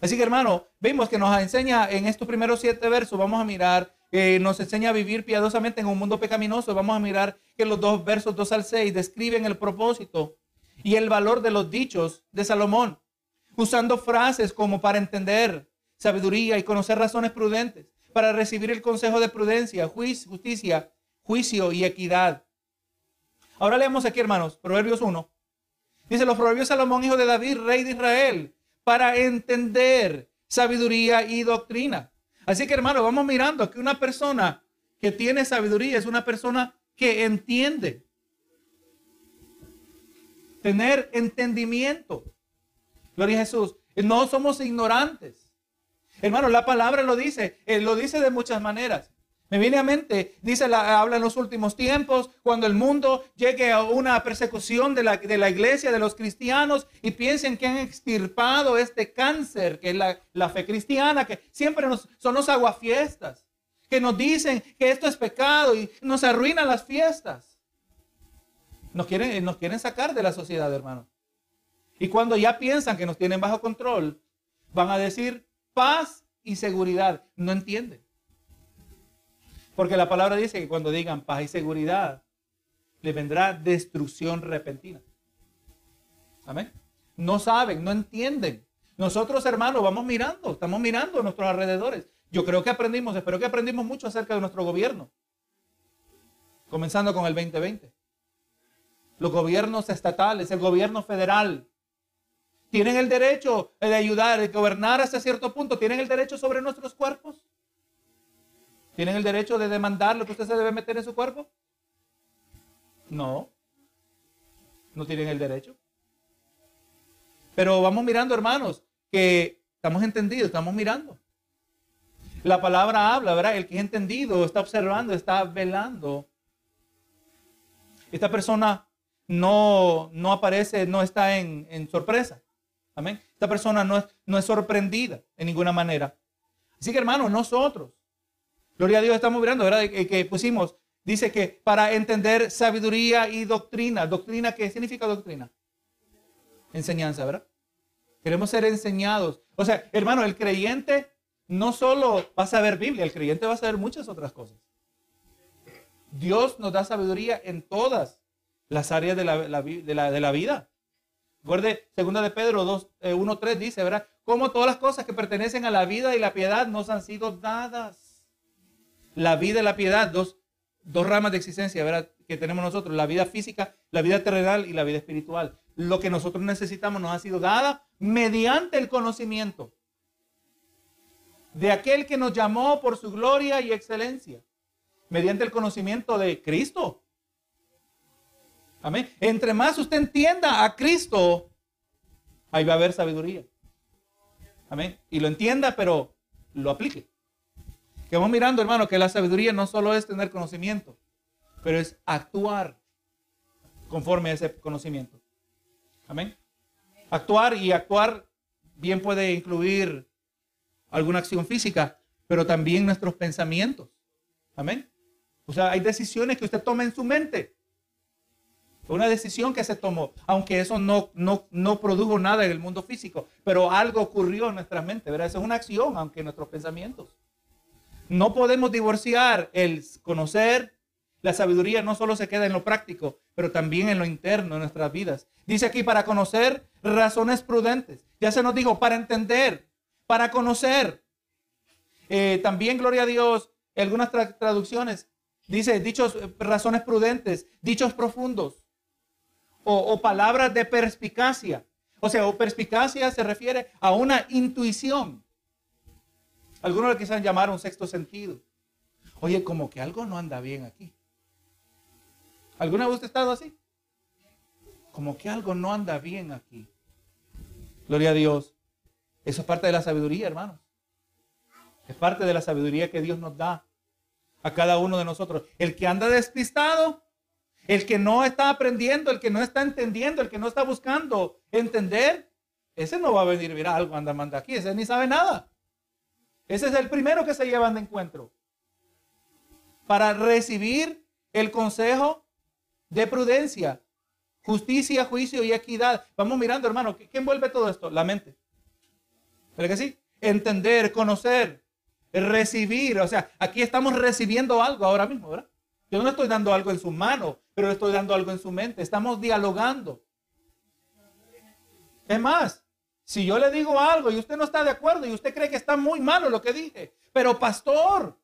Así que hermano, vemos que nos enseña en estos primeros siete versos, vamos a mirar, eh, nos enseña a vivir piadosamente en un mundo pecaminoso. Vamos a mirar que los dos versos 2 al 6 describen el propósito y el valor de los dichos de Salomón, usando frases como para entender sabiduría y conocer razones prudentes, para recibir el consejo de prudencia, justicia, juicio y equidad Ahora leemos aquí, hermanos, Proverbios 1. Dice los Proverbios Salomón, hijo de David, rey de Israel, para entender sabiduría y doctrina. Así que, hermano, vamos mirando que una persona que tiene sabiduría es una persona que entiende. Tener entendimiento. Gloria a Jesús. No somos ignorantes. Hermano, la palabra lo dice. Él lo dice de muchas maneras. Me viene a mente, dice, la, habla en los últimos tiempos, cuando el mundo llegue a una persecución de la, de la iglesia, de los cristianos, y piensen que han extirpado este cáncer, que es la, fe cristiana, que siempre nos, son los aguafiestas, que nos dicen que esto es pecado y nos arruinan las fiestas. Nos quieren, nos quieren sacar de la sociedad, hermano. Y cuando ya piensan que nos tienen bajo control, van a decir paz y seguridad. No entienden. Porque la palabra dice que cuando digan paz y seguridad, le vendrá destrucción repentina. Amén. No saben, no entienden. Nosotros, hermanos, vamos mirando, estamos mirando a nuestros alrededores. Yo creo que aprendimos, espero que aprendimos mucho acerca de nuestro gobierno. Comenzando con el 2020. Los gobiernos estatales, el gobierno federal, tienen el derecho de ayudar, de gobernar hasta cierto punto, tienen el derecho sobre nuestros cuerpos. ¿Tienen el derecho de demandar lo que usted se debe meter en su cuerpo? No. No tienen el derecho. Pero vamos mirando, hermanos, que estamos entendidos, estamos mirando. La palabra habla, ¿verdad? El que es entendido está observando, está velando. Esta persona no, no aparece, no está en, sorpresa. Amén. Esta persona no es, no es sorprendida en ninguna manera. Así que, hermanos, nosotros Gloria a Dios, estamos mirando, ¿verdad? Que, pusimos, dice que para entender sabiduría y doctrina. ¿Doctrina qué significa doctrina? Enseñanza, ¿verdad? Queremos ser enseñados. O sea, hermano, el creyente no solo va a saber Biblia, el creyente va a saber muchas otras cosas. Dios nos da sabiduría en todas las áreas de la, de la, vida. Recuerde, segunda de Pedro 2, 1, 3 dice, ¿verdad? Como todas las cosas que pertenecen a la vida y la piedad nos han sido dadas. La vida y la piedad, dos, dos ramas de existencia. Que tenemos nosotros, la vida física, la vida terrenal y la vida espiritual. Lo que nosotros necesitamos nos ha sido dada mediante el conocimiento de aquel que nos llamó por su gloria y excelencia, mediante el conocimiento de Cristo. Amén. Entre más usted entienda a Cristo, ahí va a haber sabiduría. Amén. Y lo entienda, pero lo aplique. Que vamos mirando, hermano, que la sabiduría no solo es tener conocimiento, pero es actuar conforme a ese conocimiento. Amén. Actuar y actuar bien puede incluir alguna acción física, pero también nuestros pensamientos. Amén. O sea, hay decisiones que usted toma en su mente. Una decisión que se tomó, aunque eso no, no, no produjo nada en el mundo físico, pero algo ocurrió en nuestra mente, ¿verdad? Esa es una acción, aunque en nuestros pensamientos. No podemos divorciar el conocer, la sabiduría no solo se queda en lo práctico, pero también en lo interno de nuestras vidas. Dice aquí para conocer razones prudentes. Ya se nos dijo, para entender, para conocer. Eh, también, gloria a Dios, algunas traducciones dice dichos eh, razones prudentes, dichos profundos o, palabras de perspicacia. O sea, o perspicacia se refiere a una intuición. Algunos le quisieran llamar un sexto sentido. Oye, como que algo no anda bien aquí. ¿Alguna vez usted ha estado así? Como que algo no anda bien aquí. Gloria a Dios. Eso es parte de la sabiduría, hermanos. Es parte de la sabiduría que Dios nos da a cada uno de nosotros. El que anda despistado, el que no está aprendiendo, el que no está entendiendo, el que no está buscando entender, ese no va a venir, mira, algo anda, manda aquí, ese ni sabe nada. Ese es el primero que se llevan de encuentro. Para recibir el consejo de prudencia, justicia, juicio y equidad. Vamos mirando, hermano, ¿qué, envuelve todo esto? La mente. ¿Pero que sí? Entender, conocer, recibir. O sea, aquí estamos recibiendo algo ahora mismo, ¿verdad? Yo no estoy dando algo en su mano, pero estoy dando algo en su mente. Estamos dialogando. Es más, si yo le digo algo y usted no está de acuerdo y usted cree que está muy malo lo que dije, pero pastor,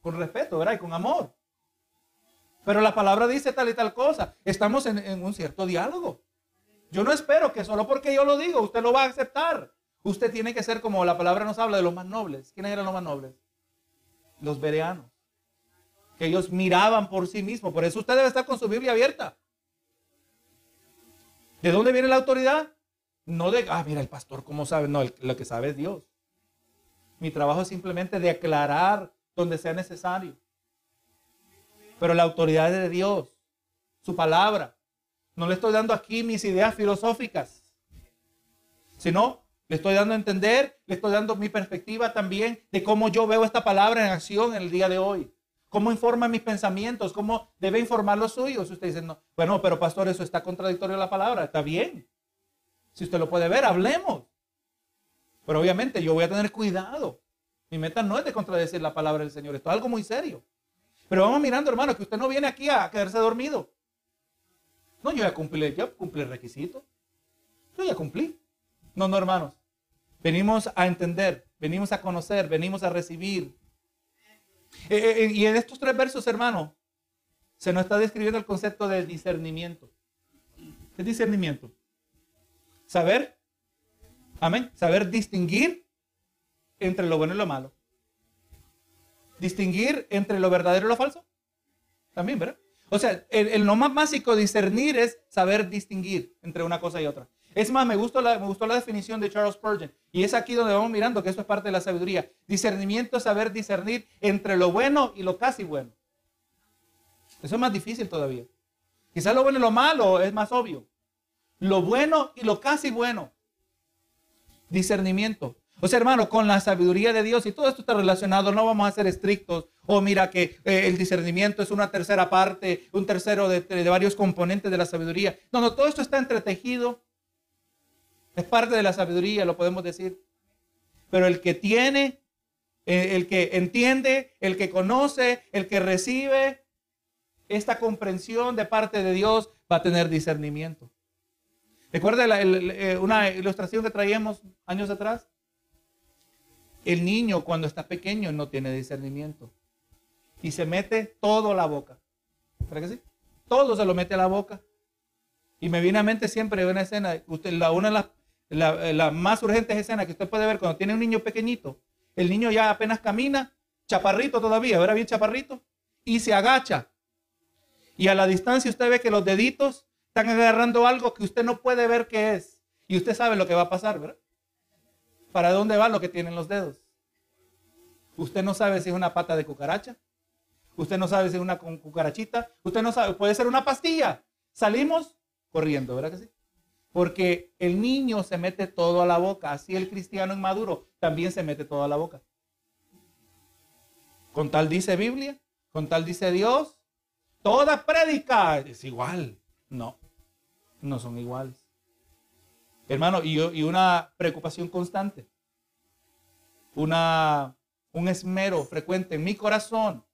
con respeto, ¿verdad? Y con amor. Pero la palabra dice tal y tal cosa. Estamos en, un cierto diálogo. Yo no espero que solo porque yo lo digo, usted lo va a aceptar. Usted tiene que ser como la palabra nos habla de los más nobles. ¿Quiénes eran los más nobles? Los bereanos que ellos miraban por sí mismos. Por eso usted debe estar con su Biblia abierta. ¿De dónde viene la autoridad? No de, ah, mira, el pastor, ¿cómo sabe? No, lo que sabe es Dios. Mi trabajo es simplemente de aclarar donde sea necesario. Pero la autoridad es de Dios, su palabra. No le estoy dando aquí mis ideas filosóficas, sino le estoy dando a entender, le estoy dando mi perspectiva también de cómo yo veo esta palabra en acción en el día de hoy. ¿Cómo informa mis pensamientos? ¿Cómo debe informar los suyos? Usted dice, no, bueno, pero pastor, eso está contradictorio a la palabra. Está bien. Si usted lo puede ver, hablemos. Pero obviamente yo voy a tener cuidado. Mi meta no es de contradecir la palabra del Señor. Esto es algo muy serio. Pero vamos mirando, hermano, que usted no viene aquí a quedarse dormido. No, yo ya cumplí, ya cumplí el requisito. Yo ya cumplí. No, no, hermanos. Venimos a entender, venimos a conocer, venimos a recibir, eh, eh, eh, y en estos tres versos, hermano, se nos está describiendo el concepto de discernimiento. ¿Qué es discernimiento? Saber, amén, saber distinguir entre lo bueno y lo malo. Distinguir entre lo verdadero y lo falso. También, ¿verdad? O sea, el, el más básico discernir es saber distinguir entre una cosa y otra. Es más, me gustó, la, me gustó la definición de Charles Spurgeon. Y es aquí donde vamos mirando que eso es parte de la sabiduría. Discernimiento es saber discernir entre lo bueno y lo casi bueno. Eso es más difícil todavía. Quizás lo bueno y lo malo es más obvio. Lo bueno y lo casi bueno. Discernimiento. O sea, hermano, con la sabiduría de Dios y todo esto está relacionado, no vamos a ser estrictos. O mira que eh, el discernimiento es una tercera parte, un tercero de, de, varios componentes de la sabiduría. No, no, todo esto está entretejido es parte de la sabiduría, lo podemos decir. Pero el que tiene, eh, el que entiende, el que conoce, el que recibe, esta comprensión de parte de Dios, va a tener discernimiento. Recuerda eh, una ilustración que traíamos años atrás. El niño cuando está pequeño no tiene discernimiento y se mete todo a la boca. ¿Para que sí? Todo se lo mete a la boca. Y me viene a mente siempre una escena, usted, la, una de las la, más urgentes escenas que usted puede ver cuando tiene un niño pequeñito. El niño ya apenas camina, chaparrito todavía, ¿verdad? Bien chaparrito, y se agacha. Y a la distancia usted ve que los deditos están agarrando algo que usted no puede ver qué es. Y usted sabe lo que va a pasar, ¿verdad? ¿Para dónde va lo que tienen los dedos? Usted no sabe si es una pata de cucaracha. Usted no sabe si es una cucarachita. Usted no sabe, puede ser una pastilla. Salimos corriendo, ¿verdad que sí? Porque el niño se mete todo a la boca. Así el cristiano inmaduro también se mete todo a la boca. Con tal dice Biblia, con tal dice Dios, toda prédica es igual. No, no son iguales. Hermano, y, y una preocupación constante, una, un esmero frecuente en mi corazón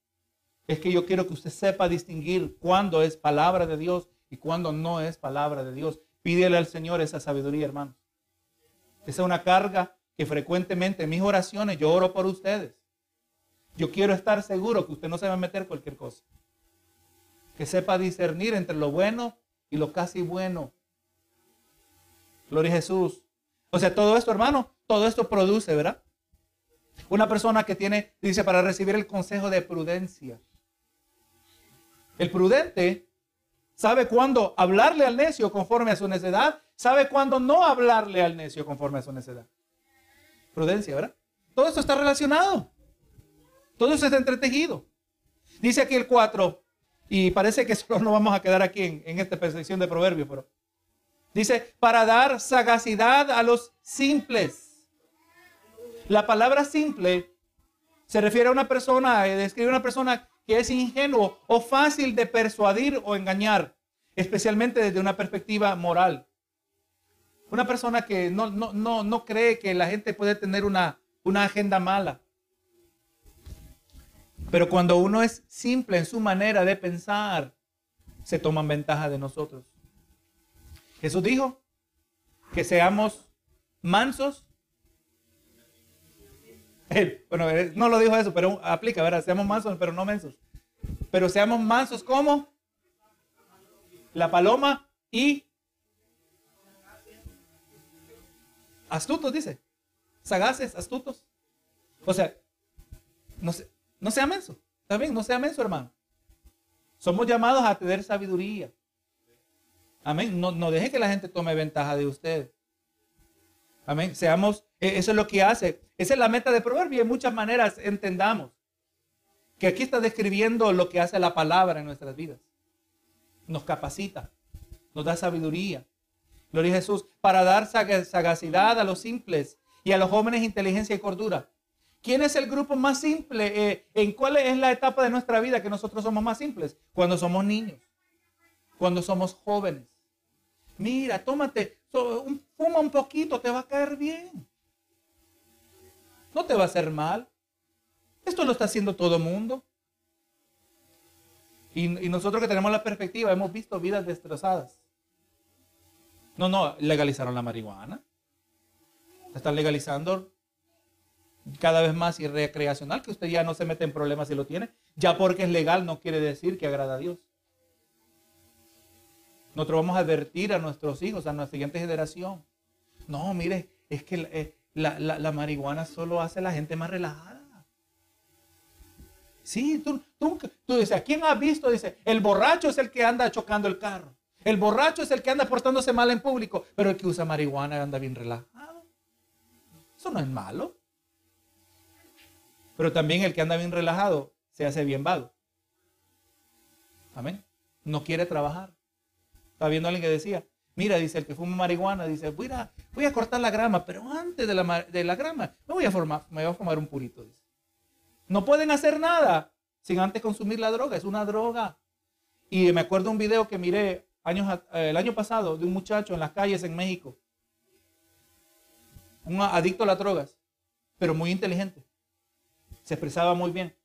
es que yo quiero que usted sepa distinguir cuándo es palabra de Dios y cuándo no es palabra de Dios. Pídele al Señor esa sabiduría, hermano. Esa es una carga que frecuentemente en mis oraciones yo oro por ustedes. Yo quiero estar seguro que usted no se va a meter cualquier cosa. Que sepa discernir entre lo bueno y lo casi bueno. Gloria a Jesús. O sea, todo esto, hermano, todo esto produce, ¿verdad? Una persona que tiene, dice, para recibir el consejo de prudencia. El prudente Sabe cuándo hablarle al necio conforme a su necedad. Sabe cuándo no hablarle al necio conforme a su necedad. Prudencia, ¿verdad? Todo esto está relacionado. Todo eso está entretejido. Dice aquí el 4, y parece que solo no vamos a quedar aquí en, esta percepción de proverbio, pero dice, para dar sagacidad a los simples. La palabra simple se refiere a una persona, eh, describe a una persona que es ingenuo o fácil de persuadir o engañar, especialmente desde una perspectiva moral. Una persona que no, no, no, cree que la gente puede tener una, una agenda mala. Pero cuando uno es simple en su manera de pensar, se toman ventaja de nosotros. Jesús dijo que seamos mansos bueno, no lo dijo eso, pero aplica, ¿verdad? Seamos mansos, pero no mensos. Pero seamos mansos como la paloma y astutos, dice. Sagaces, astutos. O sea, no, no sea menso. Está bien, no sea menso, hermano. Somos llamados a tener sabiduría. Amén. No, no deje que la gente tome ventaja de usted. Amén. Seamos, e, eso es lo que hace. Esa es la meta de Proverbio. En muchas maneras entendamos que aquí está describiendo lo que hace la palabra en nuestras vidas. Nos capacita, nos da sabiduría. Gloria a Jesús. Para dar sagacidad a los simples y a los jóvenes inteligencia y cordura. ¿Quién es el grupo más simple? Eh, ¿En cuál es la etapa de nuestra vida que nosotros somos más simples? Cuando somos niños, cuando somos jóvenes. Mira, tómate, fuma un poquito, te va a caer bien. No te va a hacer mal. Esto lo está haciendo todo el mundo. Y, nosotros que tenemos la perspectiva, hemos visto vidas destrozadas. No, no, legalizaron la marihuana. están legalizando cada vez más y recreacional, que usted ya no se mete en problemas si lo tiene. Ya porque es legal no quiere decir que agrada a Dios. Nosotros vamos a advertir a nuestros hijos, a nuestra siguiente generación. No, mire, es que eh, la, marihuana solo hace a la gente más relajada. Sí, tú, tú, tú dices, ¿a quién has visto? Dice, el borracho es el que anda chocando el carro. El borracho es el que anda portándose mal en público, pero el que usa marihuana anda bien relajado. Eso no es malo. Pero también el que anda bien relajado se hace bien vago. Amén. No quiere trabajar. Estaba viendo a alguien que decía, mira, dice el que fuma marihuana, dice, voy a, voy a cortar la grama, pero antes de la, grama me voy, a formar, me voy a fumar un purito. No pueden hacer nada sin antes consumir la droga, es una droga. Y me acuerdo un video que miré años, eh, el año pasado de un muchacho en las calles en México, un adicto a las drogas, pero muy inteligente. Se expresaba muy bien.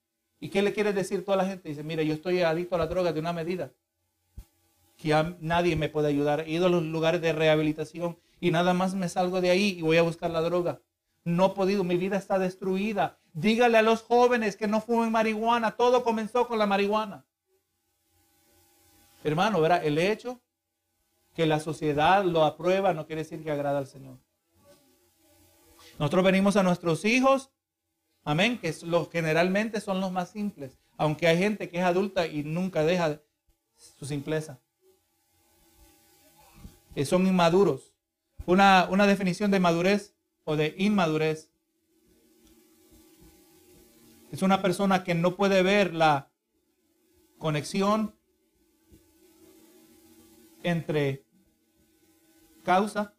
¿Y qué le quieres decir toda la gente? Dice, mira, yo estoy adicto a la droga de una medida. Que nadie me puede ayudar. He ido a los lugares de rehabilitación y nada más me salgo de ahí y voy a buscar la droga. No he podido, mi vida está destruida. Dígale a los jóvenes que no fumen marihuana. Todo comenzó con la marihuana. Hermano, verá, el hecho que la sociedad lo aprueba no quiere decir que agrada al Señor. Nosotros venimos a nuestros hijos, amén, que los, generalmente son los más simples, aunque hay gente que es adulta y nunca deja su simpleza. Que son inmaduros. Una, una definición de madurez o de inmadurez es una persona que no puede ver la conexión entre causa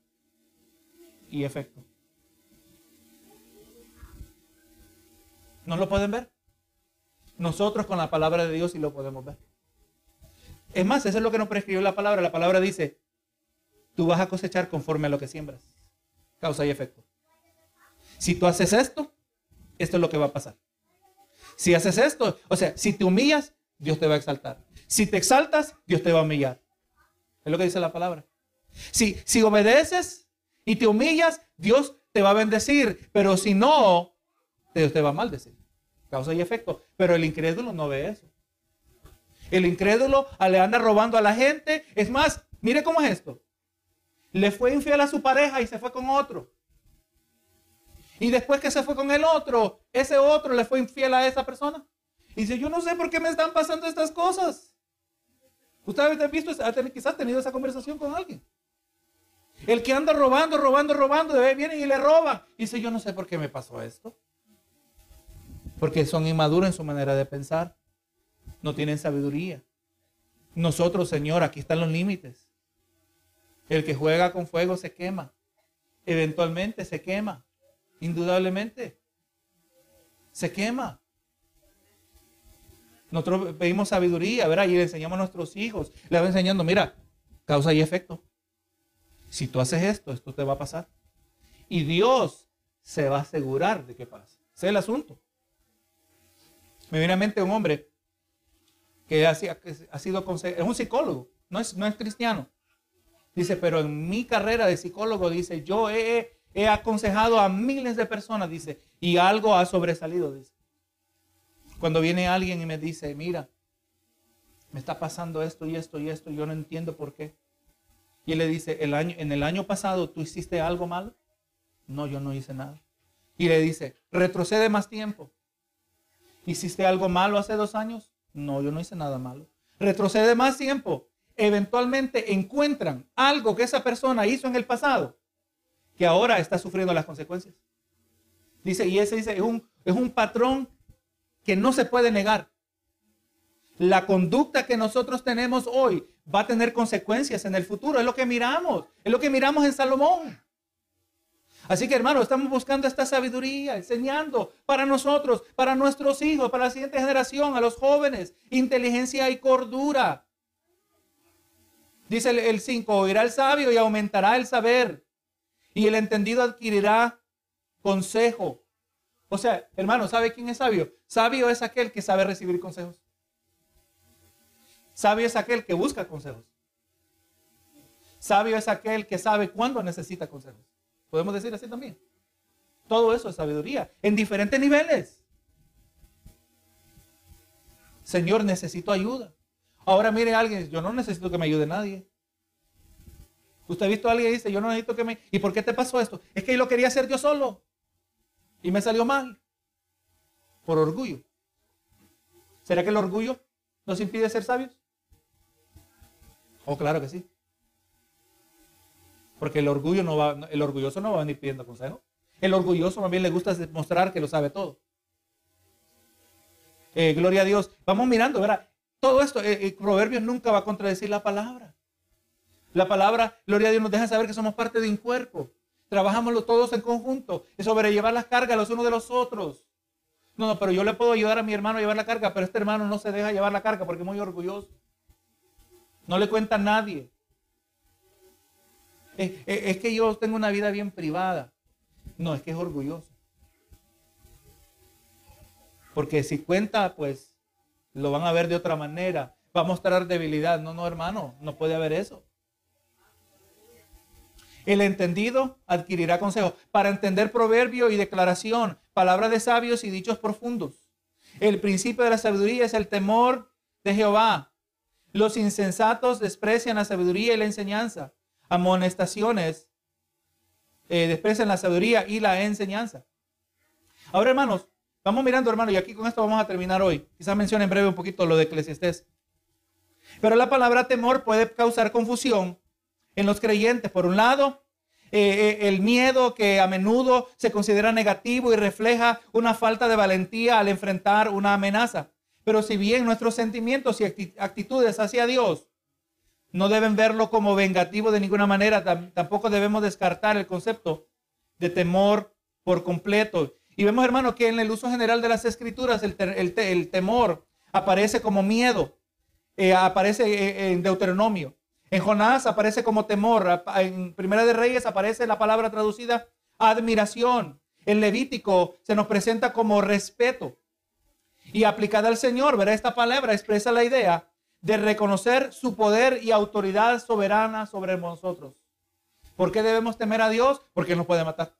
y efecto. ¿No lo pueden ver? Nosotros con la palabra de Dios sí lo podemos ver. Es más, eso es lo que nos prescribió la palabra. La palabra dice, tú vas a cosechar conforme a lo que siembras. Causa y efecto. Si tú haces esto, esto es lo que va a pasar. Si haces esto, o sea, si te humillas, Dios te va a exaltar. Si te exaltas, Dios te va a humillar. Es lo que dice la palabra. Si, si obedeces y te humillas, Dios te va a bendecir. Pero si no, Dios te va a maldecir. Causa y efecto. Pero el incrédulo no ve eso. El incrédulo le anda robando a la gente. Es más, mire cómo es esto. Le fue infiel a su pareja y se fue con otro. Y después que se fue con el otro, ese otro le fue infiel a esa persona. Y dice, yo no sé por qué me están pasando estas cosas. Usted ha visto, quizás ha tenido esa conversación con alguien. El que anda robando, robando, robando, viene y le roba. Y dice, yo no sé por qué me pasó esto. Porque son inmaduros en su manera de pensar. No tienen sabiduría. Nosotros, Señor, aquí están los límites. El que juega con fuego se quema. Eventualmente se quema. Indudablemente. Se quema. Nosotros pedimos sabiduría, ¿verdad? Y le enseñamos a nuestros hijos. Le va enseñando, mira, causa y efecto. Si tú haces esto, esto te va a pasar. Y Dios se va a asegurar de que pase. Ese es el asunto. Me viene a mente un hombre que ha, sido es un psicólogo, no es, no es cristiano. Dice, pero en mi carrera de psicólogo, dice, yo he, he aconsejado a miles de personas, dice, y algo ha sobresalido, dice. Cuando viene alguien y me dice, mira, me está pasando esto y esto y esto, yo no entiendo por qué. Y él le dice, el año, en el año pasado tú hiciste algo malo. No, yo no hice nada. Y le dice, retrocede más tiempo. ¿Hiciste algo malo hace dos años? No, yo no hice nada malo. Retrocede más tiempo. Eventualmente encuentran algo que esa persona hizo en el pasado que ahora está sufriendo las consecuencias. Dice, y ese dice, es un, es un patrón que no se puede negar. La conducta que nosotros tenemos hoy va a tener consecuencias en el futuro. Es lo que miramos. Es lo que miramos en Salomón. Así que hermano, estamos buscando esta sabiduría, enseñando para nosotros, para nuestros hijos, para la siguiente generación, a los jóvenes, inteligencia y cordura. Dice el 5, oirá el sabio y aumentará el saber, y el entendido adquirirá consejo. O sea, hermano, ¿sabe quién es sabio? Sabio es aquel que sabe recibir consejos. Sabio es aquel que busca consejos. Sabio es aquel que sabe cuándo necesita consejos. Podemos decir así también. Todo eso es sabiduría en diferentes niveles. Señor, necesito ayuda. Ahora mire alguien, yo no necesito que me ayude nadie. Usted ha visto a alguien y dice, yo no necesito que me... ¿Y por qué te pasó esto? Es que lo quería hacer yo solo. Y me salió mal. Por orgullo. ¿Será que el orgullo nos impide ser sabios? Oh, claro que sí. Porque el orgullo no va, el orgulloso no va a venir pidiendo consejo. El orgulloso también le gusta demostrar que lo sabe todo. Eh, gloria a Dios. Vamos mirando, ¿verdad? Todo esto, el eh, eh, Proverbios nunca va a contradecir la palabra. La palabra, gloria a Dios, nos deja saber que somos parte de un cuerpo. Trabajamos todos en conjunto y sobrellevar las cargas los unos de los otros. No, no, pero yo le puedo ayudar a mi hermano a llevar la carga, pero este hermano no se deja llevar la carga porque es muy orgulloso. No le cuenta a nadie. Es, que yo tengo una vida bien privada. No, es que es orgulloso. Porque si cuenta, pues lo van a ver de otra manera. Va a mostrar debilidad. No, no, hermano, no puede haber eso. El entendido adquirirá consejo para entender proverbio y declaración, palabra de sabios y dichos profundos. El principio de la sabiduría es el temor de Jehová. Los insensatos desprecian la sabiduría y la enseñanza. Amonestaciones eh, desprecian la sabiduría y la enseñanza. Ahora, hermanos, vamos mirando, hermanos, y aquí con esto vamos a terminar hoy. Quizás mencione en breve un poquito lo de Eclesiastés. Pero la palabra temor puede causar confusión en los creyentes. Por un lado, eh, eh, el miedo que a menudo se considera negativo y refleja una falta de valentía al enfrentar una amenaza. Pero si bien nuestros sentimientos y actitudes hacia Dios no deben verlo como vengativo de ninguna manera, tampoco debemos descartar el concepto de temor por completo. Y vemos, hermano, que en el uso general de las escrituras el, temor aparece como miedo, eh, aparece en Deuteronomio. En Jonás aparece como temor. En Primera de Reyes aparece la palabra traducida admiración. En Levítico se nos presenta como respeto. Y aplicada al Señor, verá esta palabra expresa la idea de reconocer su poder y autoridad soberana sobre nosotros. ¿Por qué debemos temer a Dios? Porque nos puede matar.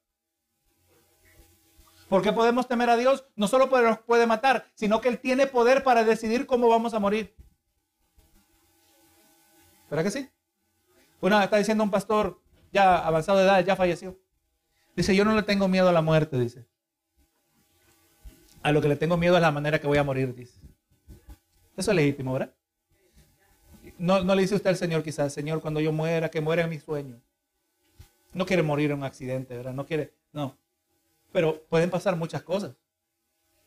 ¿Por qué podemos temer a Dios? No solo nos puede matar, sino que Él tiene poder para decidir cómo vamos a morir. ¿Verdad que sí? Una está diciendo un pastor ya avanzado de edad, ya falleció. Dice, yo no le tengo miedo a la muerte, dice. A lo que le tengo miedo es la manera que voy a morir, dice. Eso es legítimo, ¿verdad? No, le dice usted al Señor quizás, Señor, cuando yo muera, que muera en mi sueño. No quiere morir en un accidente, ¿verdad? No quiere, no. Pero pueden pasar muchas cosas.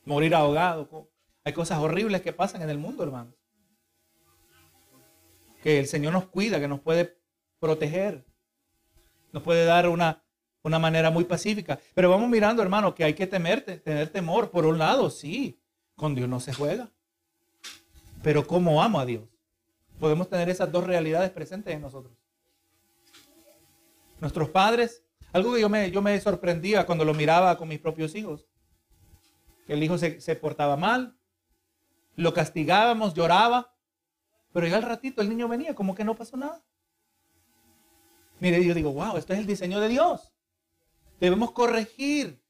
Morir ahogado. Hay cosas horribles que pasan en el mundo, hermanos que el Señor nos cuida, que nos puede proteger, nos puede dar una, una manera muy pacífica. Pero vamos mirando, hermano, que hay que temerte, tener temor. Por un lado, sí, con Dios no se juega. Pero ¿cómo amo a Dios? Podemos tener esas dos realidades presentes en nosotros. Nuestros padres, algo que yo me, yo me sorprendía cuando lo miraba con mis propios hijos, el hijo se, se portaba mal, lo castigábamos, lloraba, pero ya al ratito el niño venía como que no pasó nada. Mire, yo digo, wow, esto es el diseño de Dios. Debemos corregir.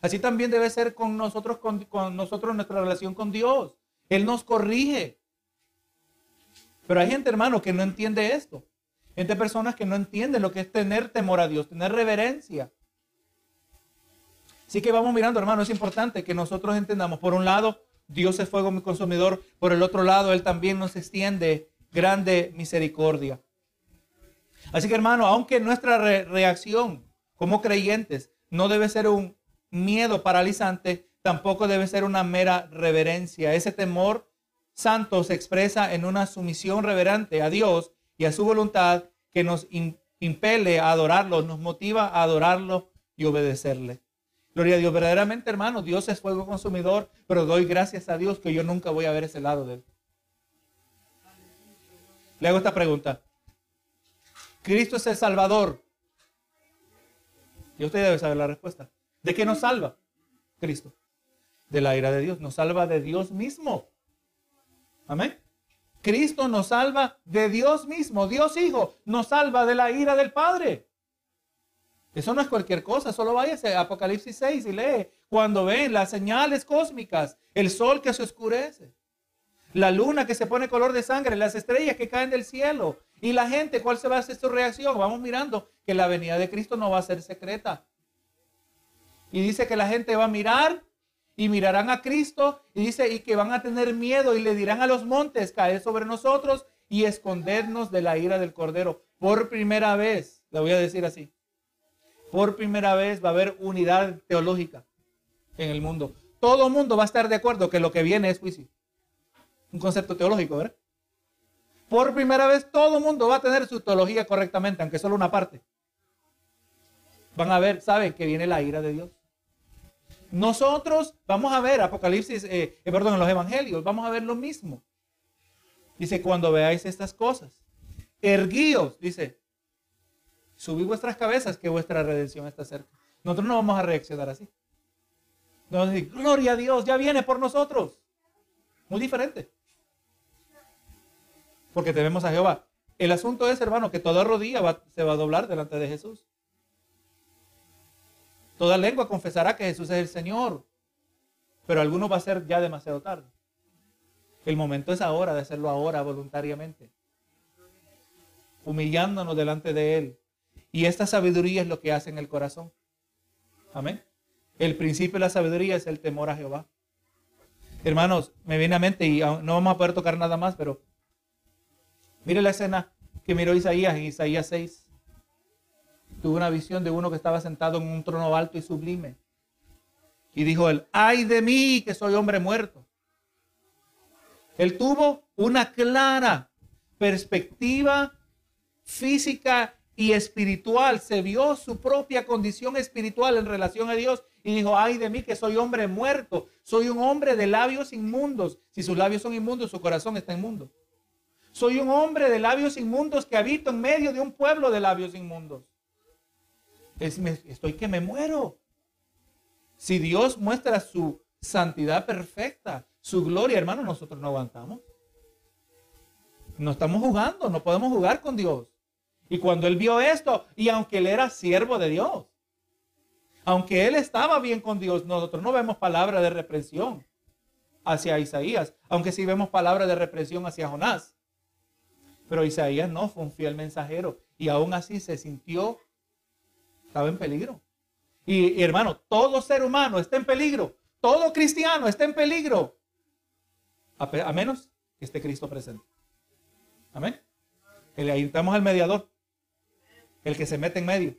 Así también debe ser con nosotros, con, nosotros nuestra relación con Dios. Él nos corrige. Pero hay gente, hermano, que no entiende esto. Gente, personas que no entienden lo que es tener temor a Dios, tener reverencia. Así que vamos mirando, hermano, es importante que nosotros entendamos, por un lado, Dios es fuego mi consumidor. Por el otro lado, Él también nos extiende grande misericordia. Así que hermano, aunque nuestra reacción como creyentes no debe ser un miedo paralizante, tampoco debe ser una mera reverencia. Ese temor santo se expresa en una sumisión reverente a Dios y a su voluntad que nos impele a adorarlo, nos motiva a adorarlo y obedecerle. Gloria a Dios, verdaderamente hermano, Dios es fuego consumidor, pero doy gracias a Dios que yo nunca voy a ver ese lado de él. Le hago esta pregunta. Cristo es el Salvador. Y usted debe saber la respuesta. ¿De qué nos salva? Cristo. De la ira de Dios. Nos salva de Dios mismo. Amén. Cristo nos salva de Dios mismo. Dios Hijo nos salva de la ira del Padre. Eso no es cualquier cosa, solo váyase a Apocalipsis 6 y lee. Cuando ven las señales cósmicas, el sol que se oscurece, la luna que se pone color de sangre, las estrellas que caen del cielo. Y la gente, ¿cuál se va a hacer su reacción? Vamos mirando que la venida de Cristo no va a ser secreta. Y dice que la gente va a mirar y mirarán a Cristo y dice y que van a tener miedo y le dirán a los montes caer sobre nosotros y escondernos de la ira del Cordero. Por primera vez, le voy a decir así, por primera vez va a haber unidad teológica en el mundo. Todo mundo va a estar de acuerdo que lo que viene es juicio. Un concepto teológico, ¿verdad? Por primera vez todo mundo va a tener su teología correctamente, aunque solo una parte. Van a ver, saben que viene la ira de Dios. Nosotros vamos a ver Apocalipsis, eh, eh, perdón, en los evangelios, vamos a ver lo mismo. Dice, cuando veáis estas cosas, erguíos, dice, subid vuestras cabezas que vuestra redención está cerca. Nosotros no vamos a reaccionar así. No decir, gloria a Dios, ya viene por nosotros. Muy diferente. Porque tenemos a Jehová. El asunto es, hermano, que toda rodilla se va a doblar delante de Jesús. Toda lengua confesará que Jesús es el Señor. Pero alguno va a ser ya demasiado tarde. El momento es ahora de hacerlo ahora voluntariamente. Humillándonos delante de Él. Y esta sabiduría es lo que hace en el corazón. Amén. El principio de la sabiduría es el temor a Jehová. Hermanos, me viene a mente y no vamos a poder tocar nada más, pero mire la escena que miró Isaías en Isaías 6. Tuvo una visión de uno que estaba sentado en un trono alto y sublime. Y dijo él, ay de mí que soy hombre muerto. Él tuvo una clara perspectiva física y espiritual. Se vio su propia condición espiritual en relación a Dios y dijo, ay de mí que soy hombre muerto. Soy un hombre de labios inmundos. Si sus labios son inmundos, su corazón está inmundo. Soy un hombre de labios inmundos que habito en medio de un pueblo de labios inmundos. Estoy que me muero. Si Dios muestra su santidad perfecta, su gloria, hermano, nosotros no aguantamos. No estamos jugando, no podemos jugar con Dios. Y cuando él vio esto, y aunque él era siervo de Dios, aunque él estaba bien con Dios, nosotros no vemos palabra de represión hacia Isaías, aunque sí vemos palabra de represión hacia Jonás. Pero Isaías no fue un fiel mensajero y aún así se sintió, estaba en peligro. Y, hermano, todo ser humano está en peligro, todo cristiano está en peligro, a, menos que esté Cristo presente. Amén. Ahí estamos al mediador, el que se mete en medio.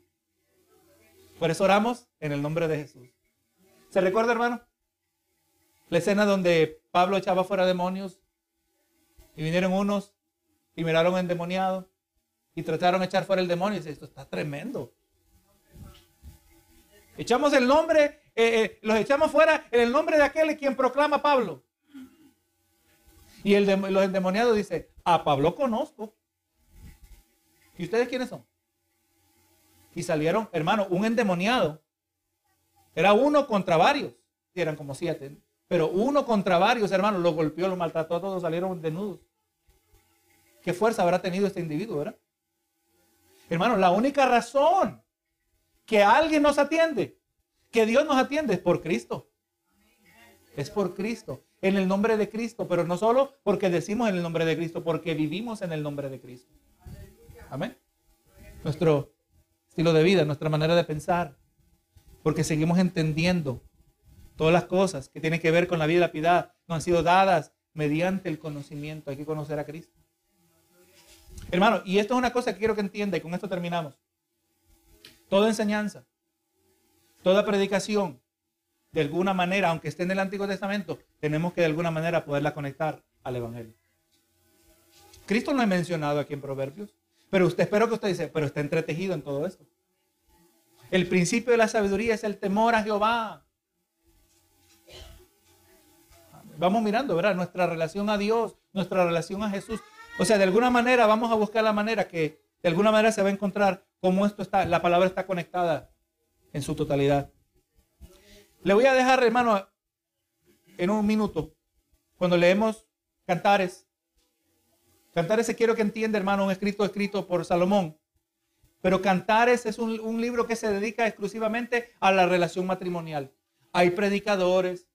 Por eso oramos en el nombre de Jesús. ¿Se recuerda, hermano? La escena donde Pablo echaba fuera demonios y vinieron unos y miraron endemoniado y trataron de echar fuera el demonio y dice, esto está tremendo. Echamos el nombre, eh, eh, los echamos fuera en el nombre de aquel quien proclama Pablo. Y el los endemoniados dice, a Pablo conozco. ¿Y ustedes quiénes son? Y salieron, hermano, un endemoniado. Era uno contra varios. Eran como siete. Pero uno contra varios, hermano, lo golpeó, lo maltrató a todos, salieron desnudos. ¿Qué fuerza habrá tenido este individuo? Hermano, la única razón que alguien nos atiende, que Dios nos atiende es por Cristo. Es por Cristo, en el nombre de Cristo, pero no solo porque decimos en el nombre de Cristo, porque vivimos en el nombre de Cristo. Amén. Nuestro estilo de vida, nuestra manera de pensar, porque seguimos entendiendo todas las cosas que tienen que ver con la vida y la piedad, nos han sido dadas mediante el conocimiento. Hay que conocer a Cristo. Hermano, y esto es una cosa que quiero que entienda y con esto terminamos. Toda enseñanza, toda predicación, de alguna manera, aunque esté en el Antiguo Testamento, tenemos que de alguna manera poderla conectar al Evangelio. Cristo no ha mencionado aquí en Proverbios, pero usted espero que usted dice, pero está entretejido en todo esto. El principio de la sabiduría es el temor a Jehová. Vamos mirando, ¿verdad? Nuestra relación a Dios, nuestra relación a Jesús. O sea, de alguna manera vamos a buscar la manera que de alguna manera se va a encontrar cómo esto está, la palabra está conectada en su totalidad. Le voy a dejar, hermano, en un minuto, cuando leemos Cantares. Cantares se quiero que entienda, hermano, un escrito escrito por Salomón. Pero Cantares es un, un libro que se dedica exclusivamente a la relación matrimonial. Hay predicadores,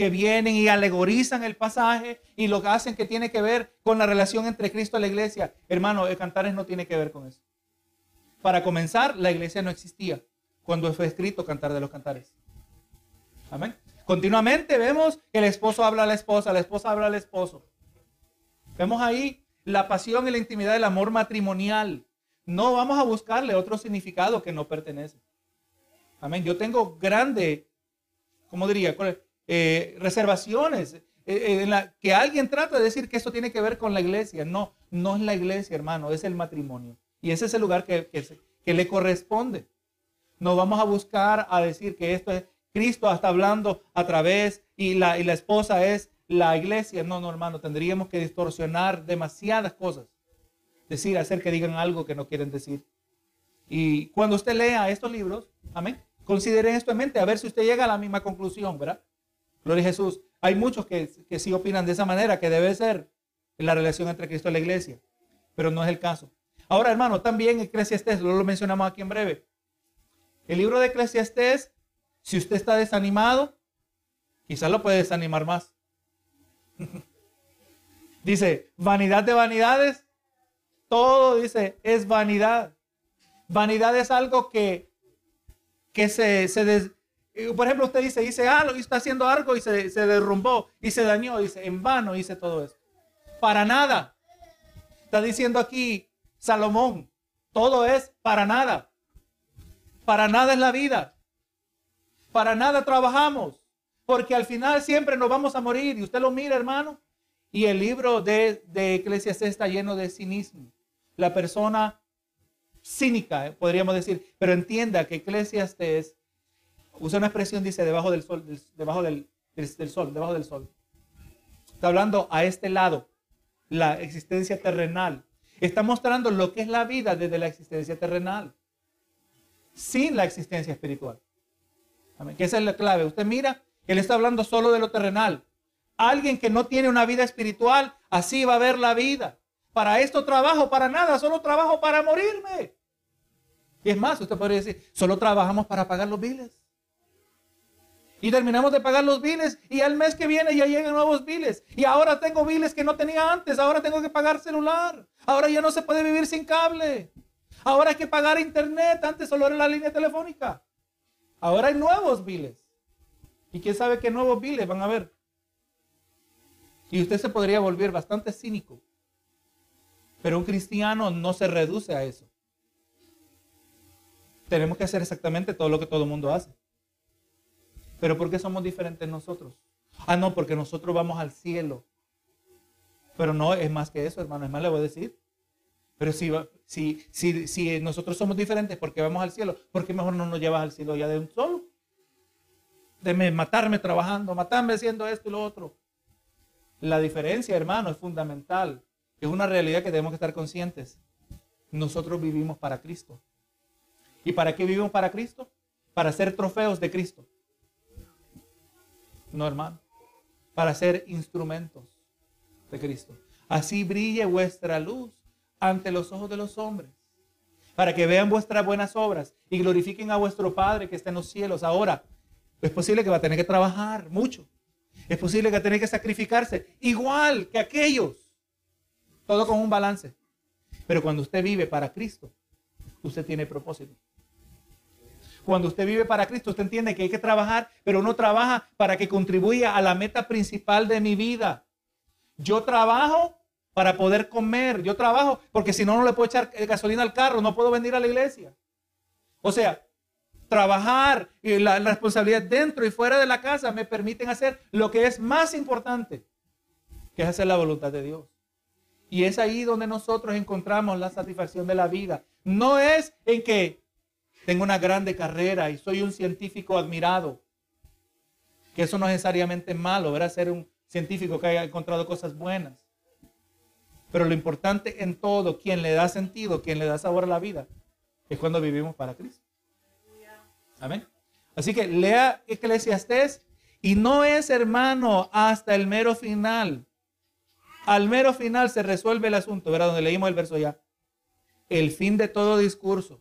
que vienen y alegorizan el pasaje y lo que hacen que tiene que ver con la relación entre Cristo y la iglesia. Hermano, el Cantares no tiene que ver con eso. Para comenzar, la iglesia no existía cuando fue escrito Cantar de los Cantares. Amén. Continuamente vemos que el esposo habla a la esposa, la esposa habla al esposo. Vemos ahí la pasión y la intimidad del amor matrimonial. No vamos a buscarle otro significado que no pertenece. Amén. Yo tengo grande, ¿cómo diría? Eh, reservaciones, eh, eh, en la que alguien trata de decir que esto tiene que ver con la iglesia. No, no es la iglesia, hermano, es el matrimonio. Y ese es el lugar que, le corresponde. No vamos a buscar a decir que esto es Cristo está hablando a través y la, y la esposa es la iglesia. No, no, hermano, tendríamos que distorsionar demasiadas cosas. Decir, hacer que digan algo que no quieren decir. Y cuando usted lea estos libros, amén, Consideren esto en mente, a ver si usted llega a la misma conclusión, ¿verdad? Gloria a Jesús. Hay muchos que, que sí opinan de esa manera, que debe ser la relación entre Cristo y la iglesia, pero no es el caso. Ahora, hermano, también Eclesiastés, lo, mencionamos aquí en breve. El libro de Eclesiastés, si usted está desanimado, quizás lo puede desanimar más. dice, vanidad de vanidades, todo dice, es vanidad. Vanidad es algo que, que se, se por ejemplo, usted dice, hice algo, y está haciendo algo y se, se derrumbó y se dañó, dice, en vano hice todo esto. Para nada. Está diciendo aquí Salomón, todo es para nada. Para nada es la vida. Para nada trabajamos. Porque al final siempre nos vamos a morir. Y usted lo mira, hermano. Y el libro de, de Eclesiastes está lleno de cinismo. La persona cínica, eh, podríamos decir. Pero entienda que Eclesiastes usa una expresión, dice, debajo del sol, debajo del, del sol, debajo del sol. Está hablando a este lado, la existencia terrenal. Está mostrando lo que es la vida desde la existencia terrenal, sin la existencia espiritual. Que esa es la clave. Usted mira, él está hablando solo de lo terrenal. Alguien que no tiene una vida espiritual, así va a ver la vida. Para esto trabajo, para nada, solo trabajo para morirme. Y es más, usted podría decir, solo trabajamos para pagar los biles. Y terminamos de pagar los biles y al mes que viene ya llegan nuevos biles. Y ahora tengo biles que no tenía antes. Ahora tengo que pagar celular. Ahora ya no se puede vivir sin cable. Ahora hay que pagar internet. Antes solo era la línea telefónica. Ahora hay nuevos biles. Y quién sabe qué nuevos biles van a haber. Y usted se podría volver bastante cínico. Pero un cristiano no se reduce a eso. Tenemos que hacer exactamente todo lo que todo el mundo hace. Pero ¿por qué somos diferentes nosotros? Ah, no, porque nosotros vamos al cielo. Pero no, es más que eso, hermano. Es más, le voy a decir. Pero si, si, si, si nosotros somos diferentes porque vamos al cielo, ¿por qué mejor no nos llevas al cielo ya de un solo? De matarme trabajando, matarme haciendo esto y lo otro. La diferencia, hermano, es fundamental. Es una realidad que tenemos que estar conscientes. Nosotros vivimos para Cristo. ¿Y para qué vivimos para Cristo? Para ser trofeos de Cristo. No, hermano. Para ser instrumentos de Cristo. Así brille vuestra luz ante los ojos de los hombres. Para que vean vuestras buenas obras y glorifiquen a vuestro Padre que está en los cielos. Ahora, es posible que va a tener que trabajar mucho. Es posible que va a tener que sacrificarse igual que aquellos. Todo con un balance. Pero cuando usted vive para Cristo, usted tiene propósito. Cuando usted vive para Cristo, usted entiende que hay que trabajar, pero no trabaja para que contribuya a la meta principal de mi vida. Yo trabajo para poder comer. Yo trabajo porque si no, no le puedo echar gasolina al carro, no puedo venir a la iglesia. O sea, trabajar y la, la, responsabilidad dentro y fuera de la casa me permiten hacer lo que es más importante, que es hacer la voluntad de Dios. Y es ahí donde nosotros encontramos la satisfacción de la vida. No es en que tengo una grande carrera y soy un científico admirado. Que eso no es necesariamente malo, ¿verdad? Ser un científico que haya encontrado cosas buenas. Pero lo importante en todo, quien le da sentido, quien le da sabor a la vida, es cuando vivimos para Cristo. Amén. Así que lea Eclesiastés y no es hermano hasta el mero final. Al mero final se resuelve el asunto, ¿verdad? Donde leímos el verso ya. El fin de todo discurso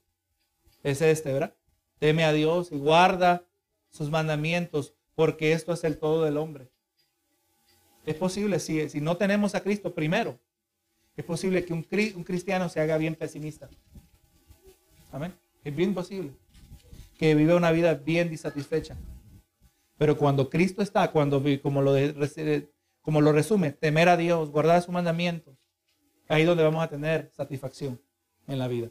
es este, ¿verdad? Teme a Dios y guarda sus mandamientos, porque esto es el todo del hombre. Es posible, si, si no tenemos a Cristo primero, es posible que un, un cristiano se haga bien pesimista. Amén. Es bien posible que viva una vida bien disatisfecha. Pero cuando Cristo está, cuando, como lo, como lo resume, temer a Dios, guardar sus mandamientos, ahí es donde vamos a tener satisfacción en la vida.